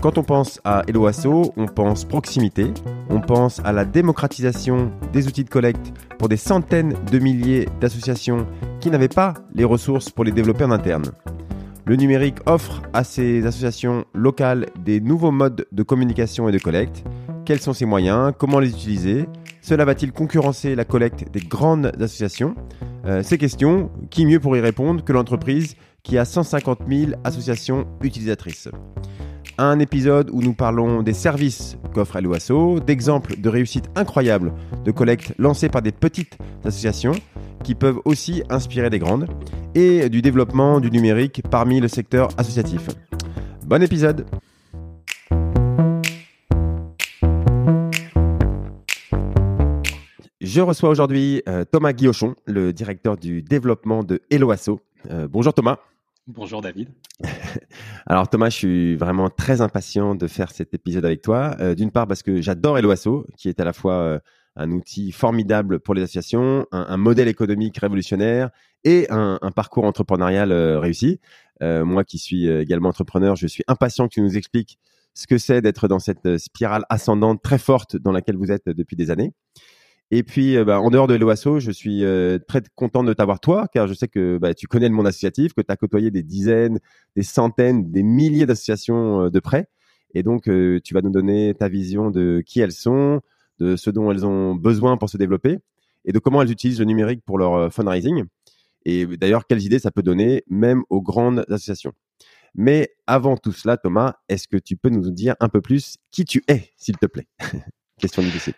Quand on pense à Hello Asso, on pense proximité, on pense à la démocratisation des outils de collecte pour des centaines de milliers d'associations qui n'avaient pas les ressources pour les développer en interne. Le numérique offre à ces associations locales des nouveaux modes de communication et de collecte. Quels sont ces moyens? Comment les utiliser? Cela va-t-il concurrencer la collecte des grandes associations? Euh, ces questions, qui mieux pour y répondre que l'entreprise qui a 150 000 associations utilisatrices? Un épisode où nous parlons des services qu'offre l'OASO, d'exemples de réussite incroyables de collecte lancées par des petites associations qui peuvent aussi inspirer des grandes, et du développement du numérique parmi le secteur associatif. Bon épisode Je reçois aujourd'hui euh, Thomas Guillochon, le directeur du développement de Helloasso. Euh, bonjour Thomas. Bonjour David. Alors Thomas, je suis vraiment très impatient de faire cet épisode avec toi. Euh, d'une part parce que j'adore Helloasso, qui est à la fois un outil formidable pour les associations, un, modèle économique révolutionnaire et un, parcours entrepreneurial réussi. moi qui suis également entrepreneur, je suis impatient que tu nous expliques ce que c'est d'être dans cette spirale ascendante très forte dans laquelle vous êtes depuis des années. Et puis, euh, bah, en dehors de l'OASO, je suis euh, très content de t'avoir toi, car je sais que bah, tu connais le monde associatif, que tu as côtoyé des dizaines, des centaines, des milliers d'associations euh, de près. Et donc, tu vas nous donner ta vision de qui elles sont, de ce dont elles ont besoin pour se développer, et de comment elles utilisent le numérique pour leur fundraising. Et d'ailleurs, quelles idées ça peut donner, même aux grandes associations. Mais avant tout cela, Thomas, est-ce que tu peux nous dire un peu plus qui tu es, s'il te plaît? Question difficile.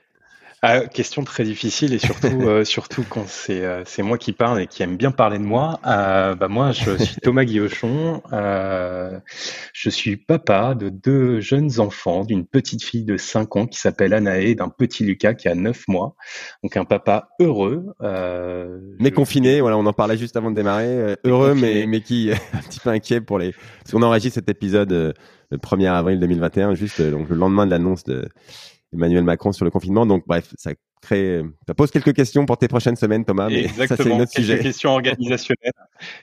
Ah, question très difficile et surtout, euh, surtout quand c'est euh, c'est moi qui parle et qui aime bien parler de moi. Euh, bah moi, je suis Thomas Guillochon. je suis papa de deux jeunes enfants, d'une petite fille de 5 ans qui s'appelle Anaé, d'un petit Lucas qui a 9 mois. Donc un papa heureux. mais confiné, voilà, on en parlait juste avant de démarrer. heureux, mais mais qui un petit peu inquiet pour les. Parce qu'on enregistre cet épisode le 1er avril 2021, juste donc le lendemain de l'annonce de Emmanuel Macron sur le confinement. Donc bref, ça crée, ça pose quelques questions pour tes prochaines semaines, Thomas. Mais Exactement, ça c'est notre sujet. questions organisationnelles.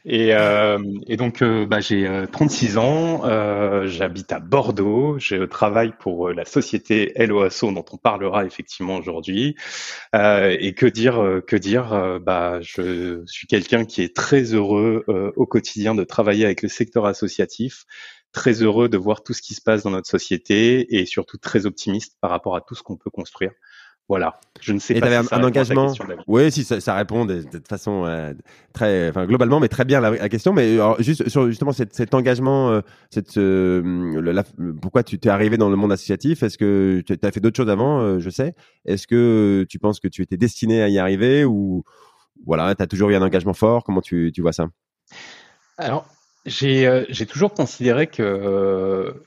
et, euh, et donc euh, bah, j'ai 36 euh, ans, euh, j'habite à Bordeaux, je travaille pour la société LOASO dont on parlera effectivement aujourd'hui. et que dire, que dire Bah je suis quelqu'un qui est très heureux au quotidien de travailler avec le secteur associatif très heureux de voir tout ce qui se passe dans notre société et surtout très optimiste par rapport à tout ce qu'on peut construire. Voilà. Je ne sais et pas si ça un, engagement. Oui, si ça, ça répond de, de façon euh, très, enfin globalement, mais très bien la, la question. Mais alors, juste sur justement cet, cet engagement, euh, cette, euh, pourquoi tu t'es arrivé dans le monde associatif? Est-ce que tu as fait d'autres choses avant? Euh, Je sais. Est-ce que tu penses que tu étais destiné à y arriver ou voilà, tu as toujours eu un engagement fort? Comment tu, tu vois ça? Alors, euh, j'ai toujours considéré que,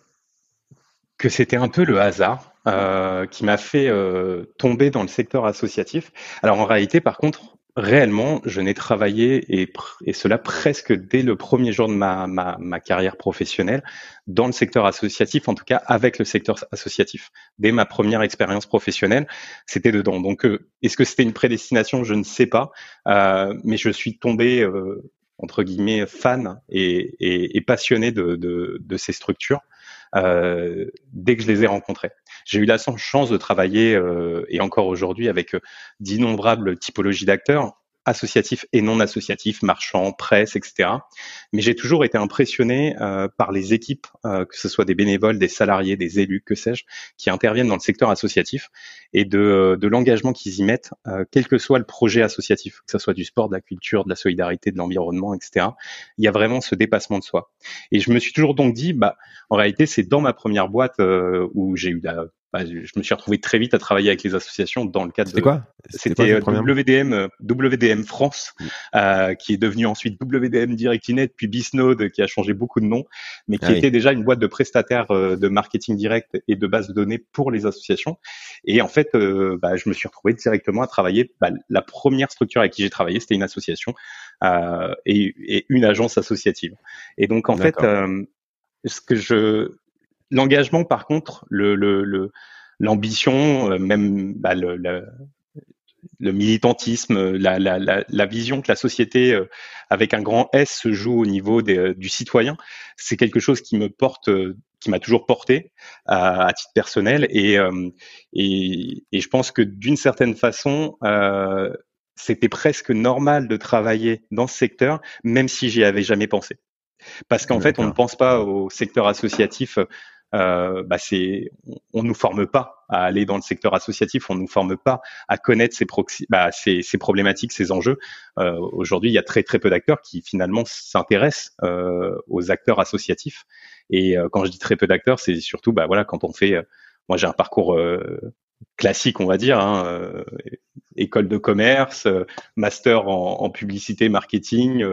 que c'était un peu le hasard euh, qui m'a fait euh, tomber dans le secteur associatif. Alors en réalité, par contre, réellement, je n'ai travaillé et, et, cela presque dès le premier jour de ma, ma, ma, carrière professionnelle dans le secteur associatif, en tout cas avec le secteur associatif. Dès ma première expérience professionnelle, c'était dedans. Donc, est-ce que c'était une prédestination? Je ne sais pas, euh, mais je suis tombé entre guillemets fan et, et, passionné de, de, ces structures euh, dès que je les ai rencontrées. J'ai eu la chance de travailler euh, et encore aujourd'hui avec d'innombrables typologies d'acteurs associatifs et non associatifs, marchands, presse, etc. Mais j'ai toujours été impressionné euh, par les équipes, euh, que ce soit des bénévoles, des salariés, des élus, que sais-je, qui interviennent dans le secteur associatif et de, de l'engagement qu'ils y mettent, euh, quel que soit le projet associatif, que ce soit du sport, de la culture, de la solidarité, de l'environnement, etc. Il y a vraiment ce dépassement de soi. Et je me suis toujours donc dit, bah, en réalité, c'est dans ma première boîte où j'ai eu la bah, je me suis retrouvé très vite à travailler avec les associations dans le cadre C'était quoi? C'était WDM, WDM France, mm. qui est devenu ensuite WDM DirectInet, puis Bisnode, qui a changé beaucoup de noms, mais qui ah était déjà une boîte de prestataires de marketing direct et de base de données pour les associations. Et en fait, bah, je me suis retrouvé directement à travailler. Bah, la première structure avec qui j'ai travaillé, c'était une association et, et, une agence associative. Et donc en fait, ce que je l'engagement, par contre, le, le, l'ambition, euh, même bah, le, le, militantisme, la, la, la, vision que la société euh, avec un grand S se joue au niveau des, euh, du citoyen, c'est quelque chose qui me porte, qui m'a toujours porté à, à, titre personnel, et, et, et je pense que d'une certaine façon, euh, c'était presque normal de travailler dans ce secteur, même si j'y avais jamais pensé. Parce qu'en fait, on ne pense pas au secteur associatif euh, bah on, nous forme pas à aller dans le secteur associatif, on nous forme pas à connaître ces, bah, problématiques, ces enjeux. Euh, aujourd'hui, il y a très très peu d'acteurs qui finalement s'intéressent euh, aux acteurs associatifs. Et euh, quand je dis très peu d'acteurs, c'est surtout, bah voilà, quand on fait, euh, moi j'ai un parcours euh, classique, on va dire, hein, école de commerce, master en, en publicité, marketing,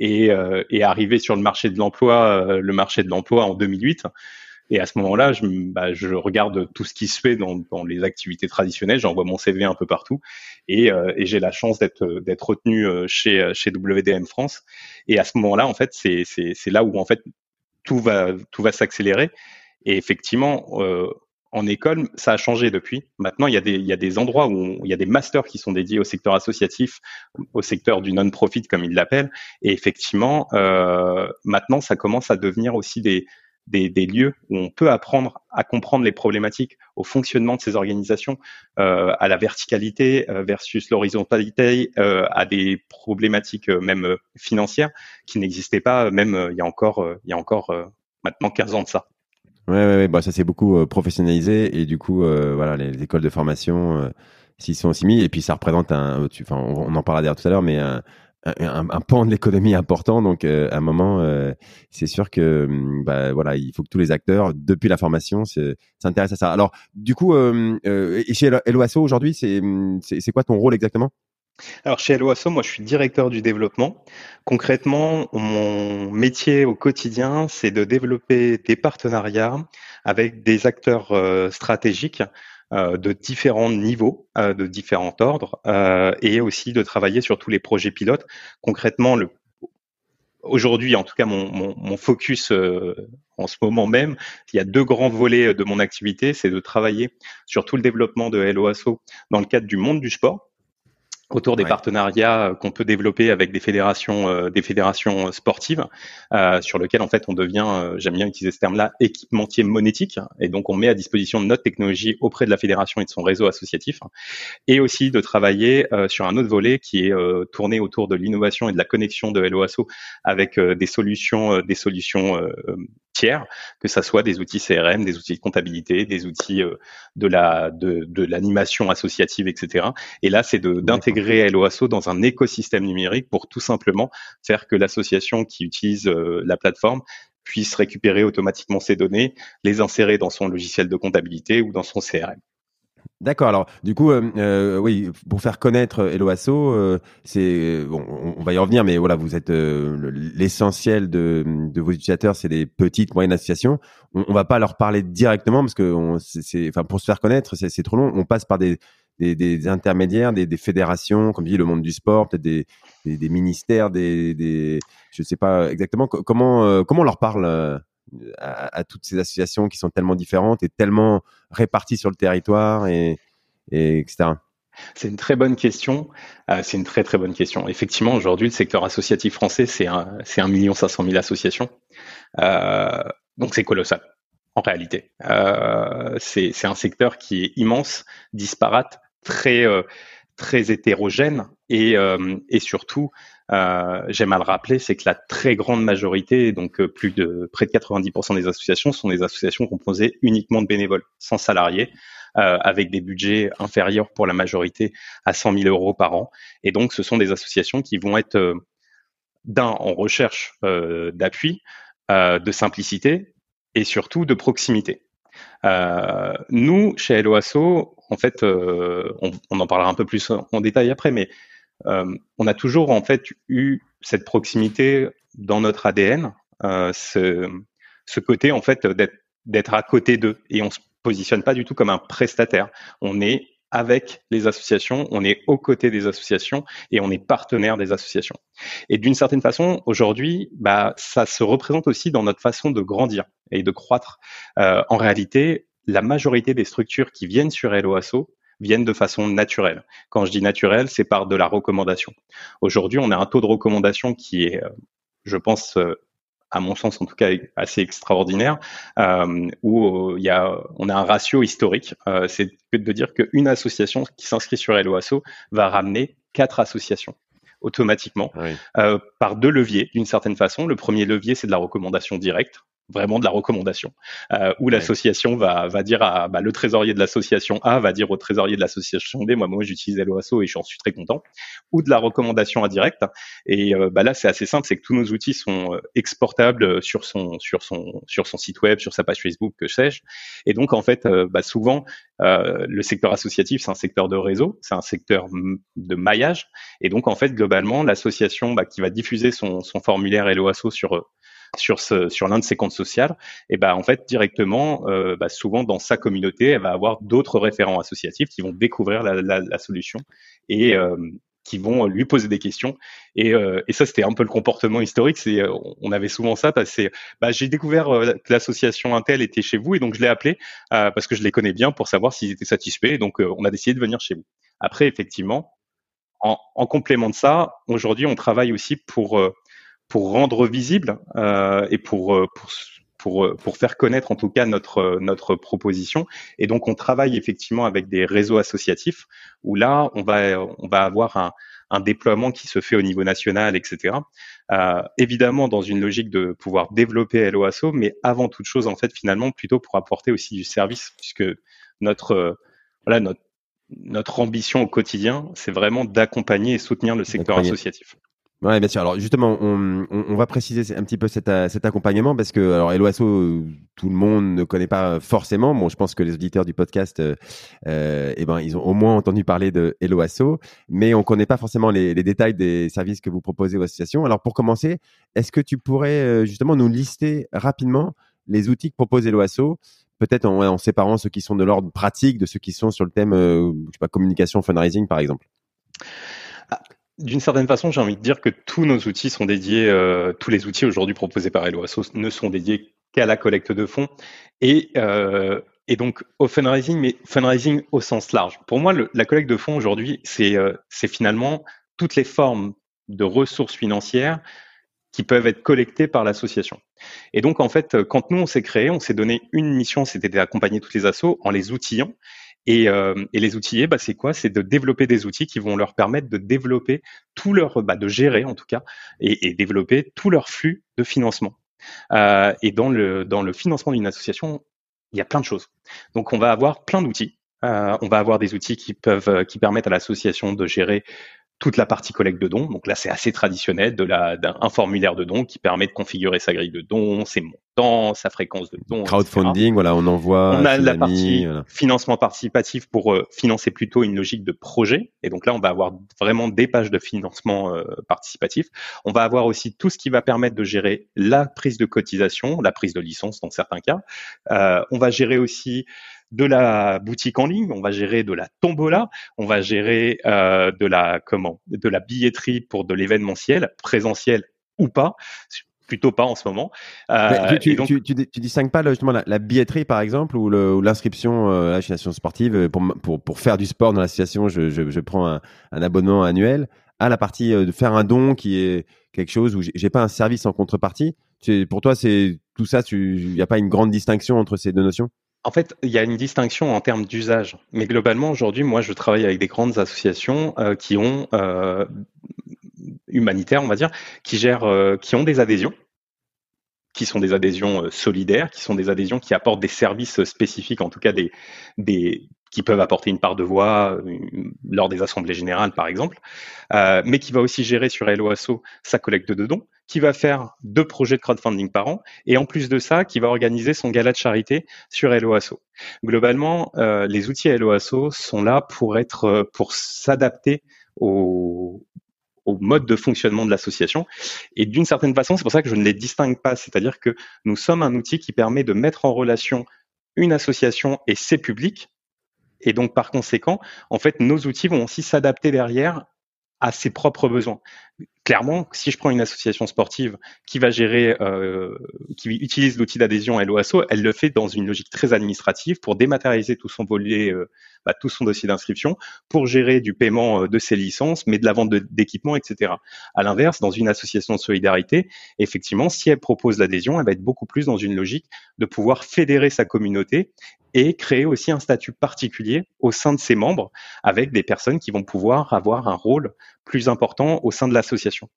et, et arrivé sur le marché de l'emploi, le marché de l'emploi en 2008. Et à ce moment-là, je, bah, je, regarde tout ce qui se fait dans, dans les activités traditionnelles. J'envoie mon CV un peu partout, et, euh, et j'ai la chance d'être d'être retenu euh, chez chez WDM France. Et à ce moment-là, en fait, c'est c'est là où en fait tout va tout va s'accélérer. Et effectivement, euh, en école, ça a changé depuis. Maintenant, il y a des, il y a des endroits où il y a des masters qui sont dédiés au secteur associatif, au secteur du non-profit, comme ils l'appellent. Et effectivement, euh, maintenant, ça commence à devenir aussi des, des, lieux où on peut apprendre à comprendre les problématiques, au fonctionnement de ces organisations, euh, à la verticalité euh, versus l'horizontalité, euh, à des problématiques même financières qui n'existaient pas même il y a encore il y a encore maintenant 15 ans de ça. Ouais, ouais, ouais. Bah, ça s'est beaucoup professionnalisé et du coup voilà les, écoles de formation s'y sont aussi mis et puis ça représente un, enfin on, on en parlera d'ailleurs tout à l'heure mais un, un, pan de l'économie important. Donc, euh, à un moment, euh, c'est sûr que hum, bah, voilà, il faut que tous les acteurs, depuis la formation, s'intéressent à ça. Alors, du coup, euh, euh et chez LOASO aujourd'hui, hum, c'est quoi ton rôle exactement? Alors chez LOASO, moi je suis directeur du développement. Concrètement, mon métier au quotidien, c'est de développer des partenariats avec des acteurs stratégiques euh, de différents niveaux, euh, de différents ordres, euh, et aussi de travailler sur tous les projets pilotes. Concrètement, aujourd'hui, en tout cas, mon, mon, mon focus en ce moment même, il y a deux grands volets de mon activité, c'est de travailler sur tout le développement de LOASO dans le cadre du monde du sport, autour des partenariats euh, qu'on peut développer avec des fédérations, euh, des fédérations sportives, euh, sur lequel en fait on devient, euh, j'aime bien utiliser ce terme-là, équipementier monétique, et donc on met à disposition notre technologie auprès de la fédération et de son réseau associatif, et aussi de travailler sur un autre volet qui est tourné autour de l'innovation et de la connexion de LOASO avec des solutions, des solutions tiers, que ça soit des outils CRM, des outils de comptabilité, des outils de la de, de l'animation associative, etc. Et là, c'est d'intégrer intégrer LOASO dans un écosystème numérique pour tout simplement faire que l'association qui utilise euh, la plateforme puisse récupérer automatiquement ses données, les insérer dans son logiciel de comptabilité ou dans son CRM. D'accord. Alors, du coup, euh, euh, oui, pour faire connaître Eloasso, euh, c'est bon, on, va y revenir, mais voilà, vous êtes l'essentiel de, de, vos utilisateurs, c'est des petites, moyennes associations. On, va pas leur parler directement parce que, enfin, pour se faire connaître, c'est trop long. On passe par des, des, des intermédiaires, des, des, fédérations, comme dit le monde du sport, peut-être des, ministères, des, je sais pas exactement comment comment on leur parle à, toutes ces associations qui sont tellement différentes et tellement réparties sur le territoire et, etc. C'est une très bonne question. Euh, c'est une très très bonne question. Effectivement, aujourd'hui, le secteur associatif français, c'est un, c'est un million cinq cent mille associations. Euh, donc c'est colossal en réalité. Euh, c'est, un secteur qui est immense, disparate, très très hétérogène et, et surtout euh, j'aime à le rappeler, c'est que la très grande majorité, donc euh, plus de près de 90% des associations, sont des associations composées uniquement de bénévoles, sans salariés, euh, avec des budgets inférieurs pour la majorité à 100 000 euros par an. Et donc, ce sont des associations qui vont être euh, d'un en recherche d'appui, de simplicité et surtout de proximité. Euh, nous, chez LOASO, en fait, euh, on, on, en parlera un peu plus en détail après, mais euh, on a toujours en fait eu cette proximité dans notre ADN, euh, ce, côté en fait d'être à côté d'eux, et on se positionne pas du tout comme un prestataire. On est avec les associations, on est aux côtés des associations et on est partenaire des associations. Et d'une certaine façon, aujourd'hui, bah, ça se représente aussi dans notre façon de grandir et de croître. Euh, en réalité, la majorité des structures qui viennent sur LOASO viennent de façon naturelle. Quand je dis naturelle, c'est par de la recommandation. Aujourd'hui, on a un taux de recommandation qui est, euh, je pense, euh, à mon sens en tout cas assez extraordinaire, euh, où il y a, on a un ratio historique. Euh, c'est de dire qu'une association qui s'inscrit sur LOASO va ramener quatre associations automatiquement par deux leviers d'une certaine façon. Le premier levier, c'est de la recommandation directe vraiment de la recommandation, euh, où l'association va, va dire à bah, le trésorier de l'association A va dire au trésorier de l'association B, moi, moi j'utilise l'OASO et j'en suis très content, ou de la recommandation indirecte. Et euh, bah, là, c'est assez simple, c'est que tous nos outils sont euh, exportables sur son sur son sur son site web, sur sa page Facebook, que sais-je. Et donc en fait, euh, bah, souvent, euh, le secteur associatif, c'est un secteur de réseau, c'est un secteur de maillage. Et donc, en fait, globalement, l'association bah, qui va diffuser son, son formulaire LOASO sur sur sur l'un de ses comptes sociaux, et ben en fait directement, euh, bah, souvent dans sa communauté, elle va avoir d'autres référents associatifs qui vont découvrir la, la, la solution et euh, qui vont lui poser des questions. Et, euh, et ça, c'était un peu le comportement historique. C'est, on avait souvent ça que bah, j'ai découvert que l'association Intel était chez vous et donc je l'ai appelé parce que je les connais bien pour savoir s'ils étaient satisfaits. Donc, on a décidé de venir chez vous. Après, effectivement, en, en complément de ça, aujourd'hui, on travaille aussi pour pour rendre visible euh, et pour, euh, pour pour, euh, pour faire connaître en tout cas notre notre proposition. Et donc on travaille effectivement avec des réseaux associatifs où là on va on va avoir un, un déploiement qui se fait au niveau national, etc. Euh, évidemment dans une logique de pouvoir développer LOASO, mais avant toute chose en fait finalement plutôt pour apporter aussi du service puisque notre voilà notre notre ambition au quotidien, c'est vraiment d'accompagner et soutenir le secteur associatif. Ouais, bien sûr. Alors justement, on, on, va préciser un petit peu cet, cet accompagnement parce que alors LOASO, tout le monde ne connaît pas forcément. Bon, je pense que les auditeurs du podcast, euh, euh, eh ben, ils ont au moins entendu parler de LOASO, mais on connaît pas forcément les, les, détails des services que vous proposez aux associations. Alors pour commencer, est-ce que tu pourrais euh, justement nous lister rapidement les outils que propose LOASO peut-être en, en, séparant ceux qui sont de l'ordre pratique de ceux qui sont sur le thème, euh, je sais pas, communication, fundraising par exemple? D'une certaine façon, j'ai envie de dire que tous nos outils sont dédiés, euh, tous les outils aujourd'hui proposés par LOASO ne sont dédiés qu'à la collecte de fonds et, euh, et donc au fundraising, mais fundraising au sens large. Pour moi, la collecte de fonds aujourd'hui, c'est euh, finalement toutes les formes de ressources financières qui peuvent être collectées par l'association. Et donc, en fait, quand nous, on s'est créé, on s'est donné une mission, c'était d'accompagner toutes les assos en les outillant et, euh, et, les outiller, bah, c'est quoi? C'est de développer des outils qui vont leur permettre de développer tout leur, bah, de gérer en tout cas, et, et développer tout leur flux de financement. Euh, et dans le dans le financement d'une association, il y a plein de choses. Donc on va avoir plein d'outils. Euh, on va avoir des outils qui peuvent qui permettent à l'association de gérer toute la partie collecte de dons. Donc là, c'est assez traditionnel de la d'un formulaire de dons qui permet de configurer sa grille de dons, ses montants, sa fréquence de dons. Crowdfunding, voilà, on envoie. On a la partie financement participatif pour euh, financer plutôt une logique de projet. Et donc là, on va avoir vraiment des pages de financement euh, participatif. On va avoir aussi tout ce qui va permettre de gérer la prise de cotisation, la prise de licence dans certains cas. Euh, on va gérer aussi de la boutique en ligne, on va gérer de la tombola, on va gérer euh, de la comment, de la billetterie pour de l'événementiel, présentiel ou pas plutôt pas en ce moment. Euh, tu, donc... tu, distingues pas justement la, billetterie par exemple ou l'inscription euh, à l'association sportive euh, pour, pour, pour, faire du sport dans l'association, je, je, je, prends un, un, abonnement annuel à la partie euh, de faire un don qui est quelque chose où j'ai pas un service en contrepartie. Pour toi, c'est tout ça, il n'y a pas une grande distinction entre ces deux notions? En fait, il y a une distinction en termes d'usage. Mais globalement, aujourd'hui, moi, je travaille avec des grandes associations euh, qui ont euh, humanitaires, on va dire, qui gèrent, euh, qui ont des adhésions, qui sont des adhésions euh, solidaires, qui sont des adhésions qui apportent des services spécifiques, en tout cas des, qui peuvent apporter une part de voix euh, lors des assemblées générales, par exemple, mais qui va aussi gérer sur LOASO sa collecte de dons, qui va faire deux projets de crowdfunding par an, et en plus de ça, qui va organiser son gala de charité sur Helloasso. Globalement, les outils Helloasso sont là pour être, pour s'adapter au, au mode de fonctionnement de l'association. Et d'une certaine façon, c'est pour ça que je ne les distingue pas. C'est-à-dire que nous sommes un outil qui permet de mettre en relation une association et ses publics. Et donc, par conséquent, en fait, nos outils vont aussi s'adapter derrière à ses propres besoins. Clairement, si je prends une association sportive qui va gérer, euh, qui utilise l'outil d'adhésion LOASO, elle le fait dans une logique très administrative pour dématérialiser tout son volet, euh, bah, tout son dossier d'inscription, pour gérer du paiement euh, de ses licences, mais de la vente d'équipements, etc. À l'inverse, dans une association de solidarité, effectivement, si elle propose l'adhésion, elle va être beaucoup plus dans une logique de pouvoir fédérer sa communauté et créer aussi un statut particulier au sein de ses membres avec des personnes qui vont pouvoir avoir un rôle plus important au sein de l'association.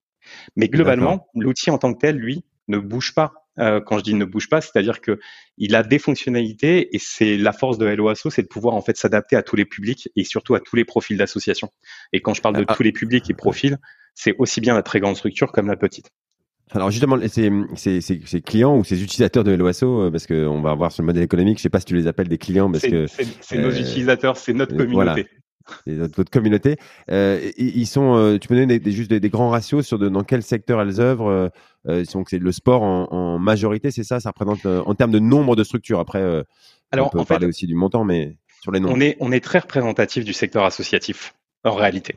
Mais globalement, l'outil en tant que tel, lui, ne bouge pas. Euh, quand je dis ne bouge pas, c'est-à-dire que il a des fonctionnalités et c'est la force de LOASO, c'est de pouvoir en fait s'adapter à tous les publics et surtout à tous les profils d'association. Et quand je parle de ah, ah. tous les publics et profils, c'est aussi bien la très grande structure comme la petite. Alors justement, ces, clients ou ces utilisateurs de LOASO, euh, parce qu'on va voir sur le modèle économique, je sais pas si tu les appelles des clients, parce que c'est nos euh, utilisateurs, c'est notre communauté. Voilà. Votre communauté. Euh, ils sont, tu peux donner des, juste des, grands ratios sur de, dans quel secteur elles œuvrent. Euh, c'est le sport en, majorité, c'est ça? Ça représente en termes de nombre de structures. Après, Alors, on peut parler aussi du montant, mais sur les nombres. On est, on est très représentatif du secteur associatif en réalité.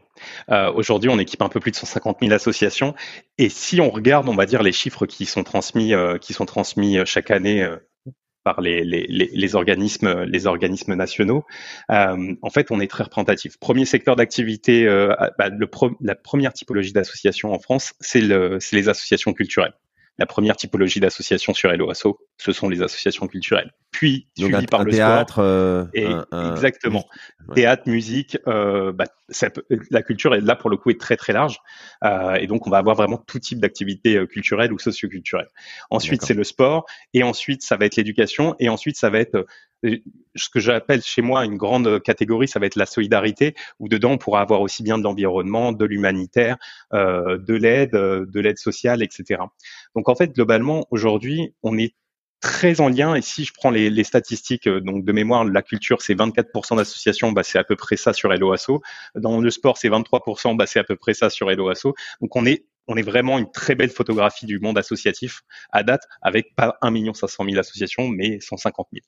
Euh, Aujourd'hui, on équipe un peu plus de 150 000 associations, et si on regarde, on va dire les chiffres qui sont transmis, euh, qui sont transmis euh, chaque année euh, par les, les, les, organismes, les organismes nationaux, en fait, on est très représentatif. Premier secteur d'activité, bah, la première typologie d'association en France, c'est le, les associations culturelles. La première typologie d'association sur LOASO, ce sont les associations culturelles. Puis, suivi par le théâtre, euh, et exactement. Théâtre, musique, euh, bah, la culture est là pour le coup est très très large. Euh, et donc, on va avoir vraiment tout type d'activités euh, culturelles ou socioculturelles. Ensuite, c'est le sport. Et ensuite, ça va être l'éducation. Et ensuite, ça va être ce que j'appelle chez moi une grande catégorie, ça va être la solidarité, où dedans on pourra avoir aussi bien de l'environnement, de l'humanitaire, euh, de l'aide, euh, de l'aide sociale, etc. Donc en fait, globalement, aujourd'hui, on est très en lien. Et si je prends les, statistiques, euh, donc de mémoire, la culture, c'est 24% d'associations, bah, c'est à peu près ça sur LOASO. Dans le sport, c'est 23%, bah, c'est à peu près ça sur LOASO. Donc on est on est vraiment une très belle photographie du monde associatif à date, avec pas 1 500 000 associations, mais 150 000.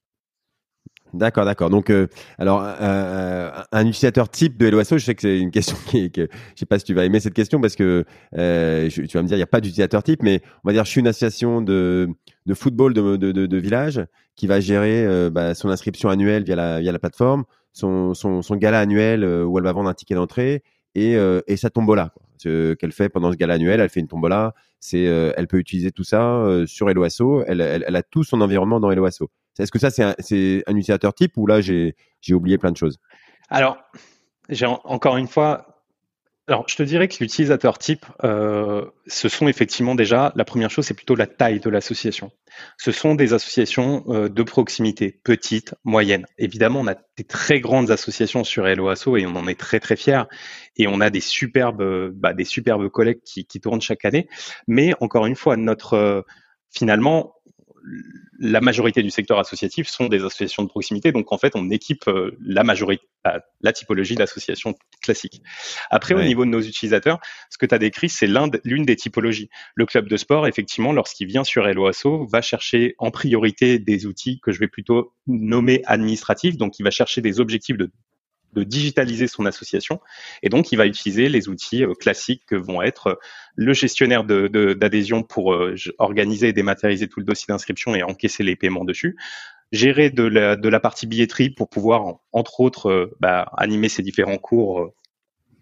D'accord, d'accord. Donc, euh, alors, euh, euh, un utilisateur type de LOSO, je sais que c'est une question qui, que, je sais pas si tu vas aimer cette question parce que tu vas me dire, il n'y a pas d'utilisateur type, mais on va dire, je suis une association de, de football de, de, village qui va gérer bah, son inscription annuelle via la, via la plateforme, son, son, gala annuel où elle va vendre un ticket d'entrée et, et sa tombola. Qu'elle fait pendant ce gala annuel, elle fait une tombola. C'est, elle peut utiliser tout ça sur Eloasso. Elle, elle, elle, a tout son environnement dans Eloasso. Est-ce que ça, c'est un, utilisateur type ou là, j'ai oublié plein de choses? Alors, j'ai encore une fois, alors, je te dirais que l'utilisateur type, euh, ce sont effectivement déjà, la première chose, c'est plutôt la taille de l'association. Ce sont des associations euh, de proximité, petites, moyennes. Évidemment, on a des très grandes associations sur LOASO et on en est très très fiers. Et on a des superbes, bah, des superbes collègues qui, qui, tournent chaque année. Mais encore une fois, notre euh, finalement, la majorité du secteur associatif sont des associations de proximité. Donc, en fait, on équipe euh, la majorité, la, typologie d'associations classiques. Après, au niveau de nos utilisateurs, ce que tu as décrit, c'est l'une des typologies. Le club de sport, effectivement, lorsqu'il vient sur LOASO, va chercher en priorité des outils que je vais plutôt nommer administratifs. Donc, il va chercher des objectifs de de digitaliser son association. Et donc, il va utiliser les outils euh, classiques que vont être euh, le gestionnaire d'adhésion de, pour euh, organiser et dématérialiser tout le dossier d'inscription et encaisser les paiements dessus, gérer de la, de la partie billetterie pour pouvoir, entre autres, bah, animer ses différents cours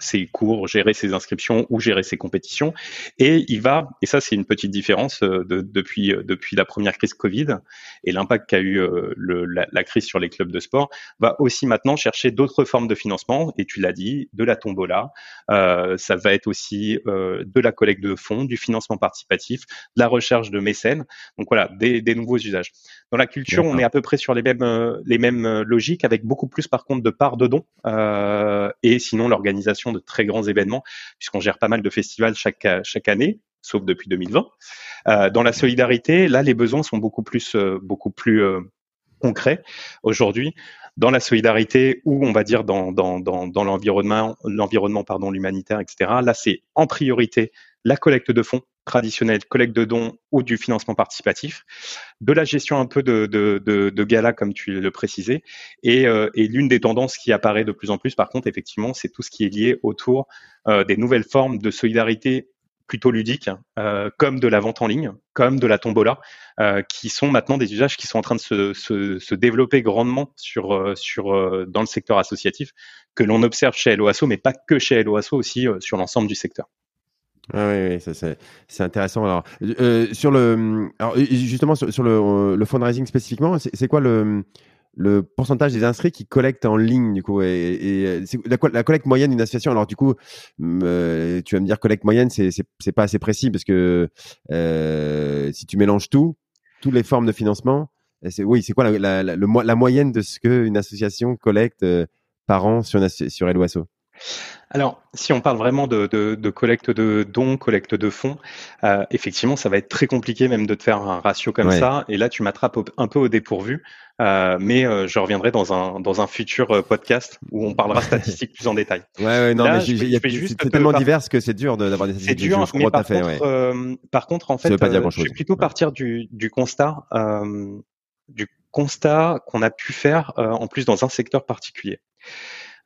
ses cours, gérer ses inscriptions ou gérer ses compétitions. Et il va, et ça c'est une petite différence euh, de, depuis, euh, depuis la première crise Covid et l'impact qu'a eu euh, le, la, crise sur les clubs de sport, va aussi maintenant chercher d'autres formes de financement. Et tu l'as dit, de la tombola, euh, ça va être aussi euh, de la collecte de fonds, du financement participatif, de la recherche de mécènes. Donc voilà, des, des nouveaux usages. Dans la culture, on est à peu près sur les mêmes, les mêmes logiques, avec beaucoup plus par contre de parts de dons et sinon l'organisation de très grands événements, puisqu'on gère pas mal de festivals chaque, chaque année. sauf depuis 2020. Euh, dans la solidarité, là, les besoins sont beaucoup plus, euh, beaucoup plus euh, concrets aujourd'hui. Dans la solidarité ou on va dire dans, dans, dans, dans l'environnement, l'environnement pardon, l'humanitaire, etc. Là, c'est en priorité la collecte de fonds traditionnelle, collecte de dons ou du financement participatif, de la gestion un peu de, gala, comme tu le précisais, et, euh, et l'une des tendances qui apparaît de plus en plus, par contre, effectivement, c'est tout ce qui est lié autour euh, des nouvelles formes de solidarité plutôt ludiques, euh, comme de la vente en ligne, comme de la tombola, qui sont maintenant des usages qui sont en train de se, développer grandement dans le secteur associatif, que l'on observe chez LOASO, mais pas que chez LOASO, aussi sur l'ensemble du secteur. Ah oui, oui ça, c'est, intéressant. Alors, euh, sur le, alors, justement, sur, sur le, le fundraising spécifiquement, c'est, quoi le, le pourcentage des inscrits qui collectent en ligne, du coup Et, et c'est la, la, collecte moyenne d'une association, alors du coup, euh, tu vas me dire collecte moyenne, c'est, c'est, pas assez précis parce que euh, si tu mélanges tout, toutes les formes de financement, c'est, oui, c'est quoi la, la, la, la moyenne de ce qu'une association collecte euh, par an sur, sur Eloasso alors, si on parle vraiment de, de, de, collecte de dons, collecte de fonds, euh, effectivement, ça va être très compliqué même de te faire un ratio comme ouais. ça. Et là, tu m'attrapes un peu au dépourvu. Euh, mais euh, je reviendrai dans un dans un futur podcast où on parlera statistiques plus en détail. Ouais, ouais non, là, mais je, je juste c'est tellement divers que c'est dur d'avoir des statistiques. C'est dur, je, je mais par, fait, contre, ouais. par contre, en fait, je vais plutôt partir du, du constat du constat qu'on a pu faire en plus dans un secteur particulier.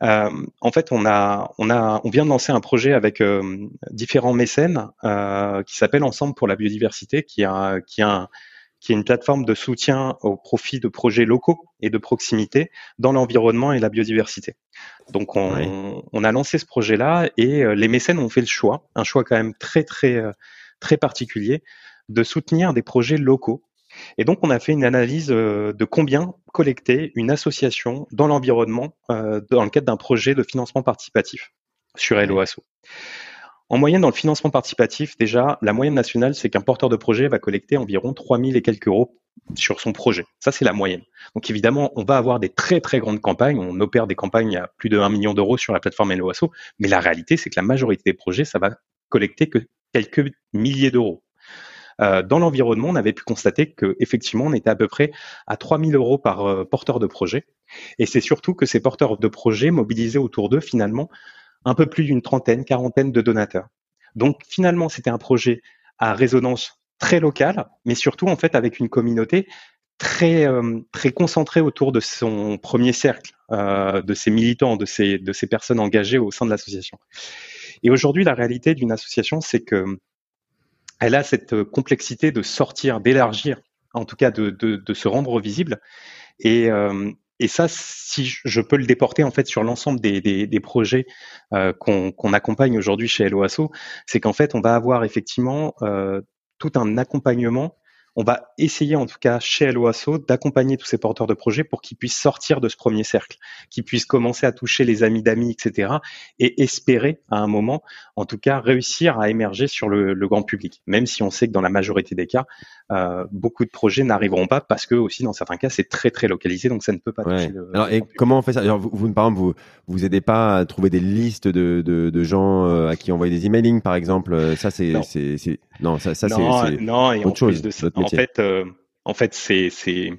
Euh, en fait, on a, on a, on vient de lancer un projet avec euh, différents mécènes euh, qui s'appelle Ensemble pour la biodiversité, qui a, qui a, qui est une plateforme de soutien au profit de projets locaux et de proximité dans l'environnement et la biodiversité. Donc, on, oui. on a lancé ce projet-là et les mécènes ont fait le choix, un choix quand même très, très, très particulier, de soutenir des projets locaux et donc, on a fait une analyse euh, de combien collectait une association dans l'environnement euh, dans le cadre d'un projet de financement participatif sur LOASO. En moyenne, dans le financement participatif, déjà, la moyenne nationale, c'est qu'un porteur de projet va collecter environ 3000 et quelques euros sur son projet. Ça, c'est la moyenne. Donc, évidemment, on va avoir des très, très grandes campagnes. On opère des campagnes à plus de 1 million d'euros sur la plateforme LOASO. Mais la réalité, c'est que la majorité des projets, ça va collecter que quelques milliers d'euros. Euh, dans l'environnement, on avait pu constater que effectivement, on était à peu près à 3000 euros par euh, porteur de projet. Et c'est surtout que ces porteurs de projets mobilisaient autour d'eux finalement un peu plus d'une trentaine, quarantaine de donateurs. Donc finalement, c'était un projet à résonance très locale, mais surtout en fait avec une communauté très euh, très concentrée autour de son premier cercle, euh, de ses militants, de ces de personnes engagées au sein de l'association. Et aujourd'hui, la réalité d'une association, c'est que elle a cette euh, complexité de sortir, d'élargir, en tout cas de, se rendre visible. Et, euh, ça, si je peux le déporter en fait sur l'ensemble des, projets euh, qu'on qu accompagne aujourd'hui chez LOASO, c'est qu'en fait, on va avoir effectivement tout un accompagnement on va essayer en tout cas chez LOASO d'accompagner tous ces porteurs de projets pour qu'ils puissent sortir de ce premier cercle, qu'ils puissent commencer à toucher les amis d'amis, etc. et espérer à un moment, en tout cas, réussir à émerger sur le, le grand public. Même si on sait que dans la majorité des cas, euh, beaucoup de projets n'arriveront pas parce que aussi dans certains cas c'est très très localisé, donc ça ne peut pas ouais. toucher le. Alors, et comment on fait ça? Alors, vous, vous, par exemple, vous vous aidez pas à trouver des listes de, de, de gens euh, à qui envoyer des emailings, par exemple? Ça c'est non ça ça c'est non et autre en chose, plus de ça, en fait, euh, en fait, c'est, c'est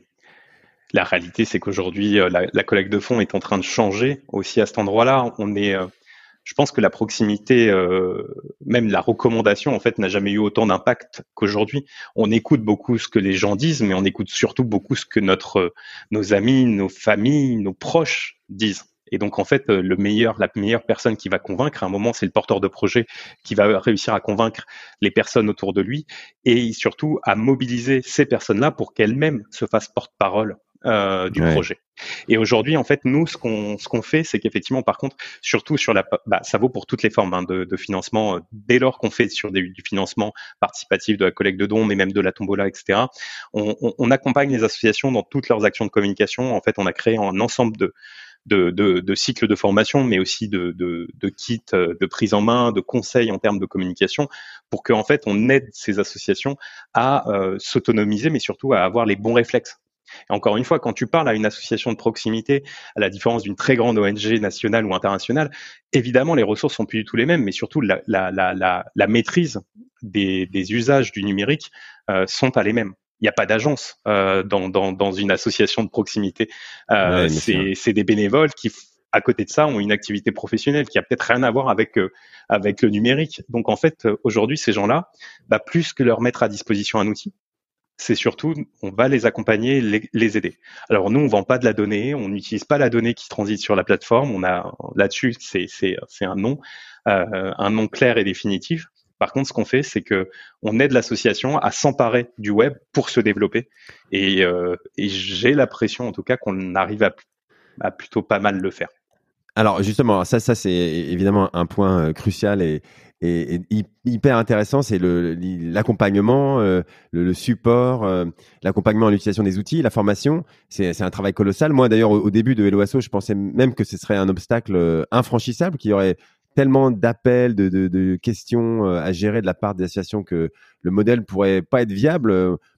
la réalité, c'est qu'aujourd'hui, euh, la, la, collecte de fonds est en train de changer aussi à cet endroit-là. On est, euh, je pense que la proximité, euh, même la recommandation, en fait, n'a jamais eu autant d'impact qu'aujourd'hui. On écoute beaucoup ce que les gens disent, mais on écoute surtout beaucoup ce que notre, nos amis, nos familles, nos proches disent. Et donc, en fait, meilleur, la meilleure personne qui va convaincre, à un moment, c'est le porteur de projet qui va réussir à convaincre les personnes autour de lui et surtout à mobiliser ces personnes-là pour qu'elles-mêmes se fassent porte-parole euh, du ouais. projet. Et aujourd'hui, en fait, nous, ce qu'on ce qu'on fait, c'est qu'effectivement, par contre, surtout sur la, bah, ça vaut pour toutes les formes hein, de, de, financement. Euh, dès lors qu'on fait sur des, du financement participatif, de la collecte de dons, mais même de la tombola, etc. On, on, on accompagne les associations dans toutes leurs actions de communication. En fait, on a créé un ensemble de de, de, de cycles de formation, mais aussi de, de, de kits de prise en main, de conseils en termes de communication, pour qu'en fait on aide ces associations à euh, s'autonomiser, mais surtout à avoir les bons réflexes. Et encore une fois, quand tu parles à une association de proximité, à la différence d'une très grande ONG nationale ou internationale, évidemment les ressources sont plus du tout les mêmes, mais surtout la, la, la, la, maîtrise des, des usages du numérique euh, sont pas les mêmes. Il n'y a pas d'agence euh, dans, dans, dans, une association de proximité. Euh, c'est des bénévoles qui, à côté de ça, ont une activité professionnelle qui a peut-être rien à voir avec euh, avec le numérique. Donc en fait, aujourd'hui, ces gens-là, bah, plus que leur mettre à disposition un outil, c'est surtout, on va les accompagner, les, les, aider. Alors nous, on vend pas de la donnée, on n'utilise pas la donnée qui transite sur la plateforme. On a là-dessus, c'est un nom, euh, un nom clair et définitif. Par contre, ce qu'on fait, c'est que on aide l'association à s'emparer du web pour se développer. Et, euh, et j'ai l'impression, en tout cas, qu'on arrive à, à, plutôt pas mal le faire. Alors justement, ça, ça c'est évidemment un point euh, crucial et, hyper intéressant, c'est l'accompagnement, le, le, support, euh, l'accompagnement à l'utilisation des outils, la formation. C'est un travail colossal. Moi, d'ailleurs, au, début de LOASO, je pensais même que ce serait un obstacle euh, infranchissable, qui aurait tellement d'appels, de, questions euh, à gérer de la part des associations que le modèle pourrait pas être viable.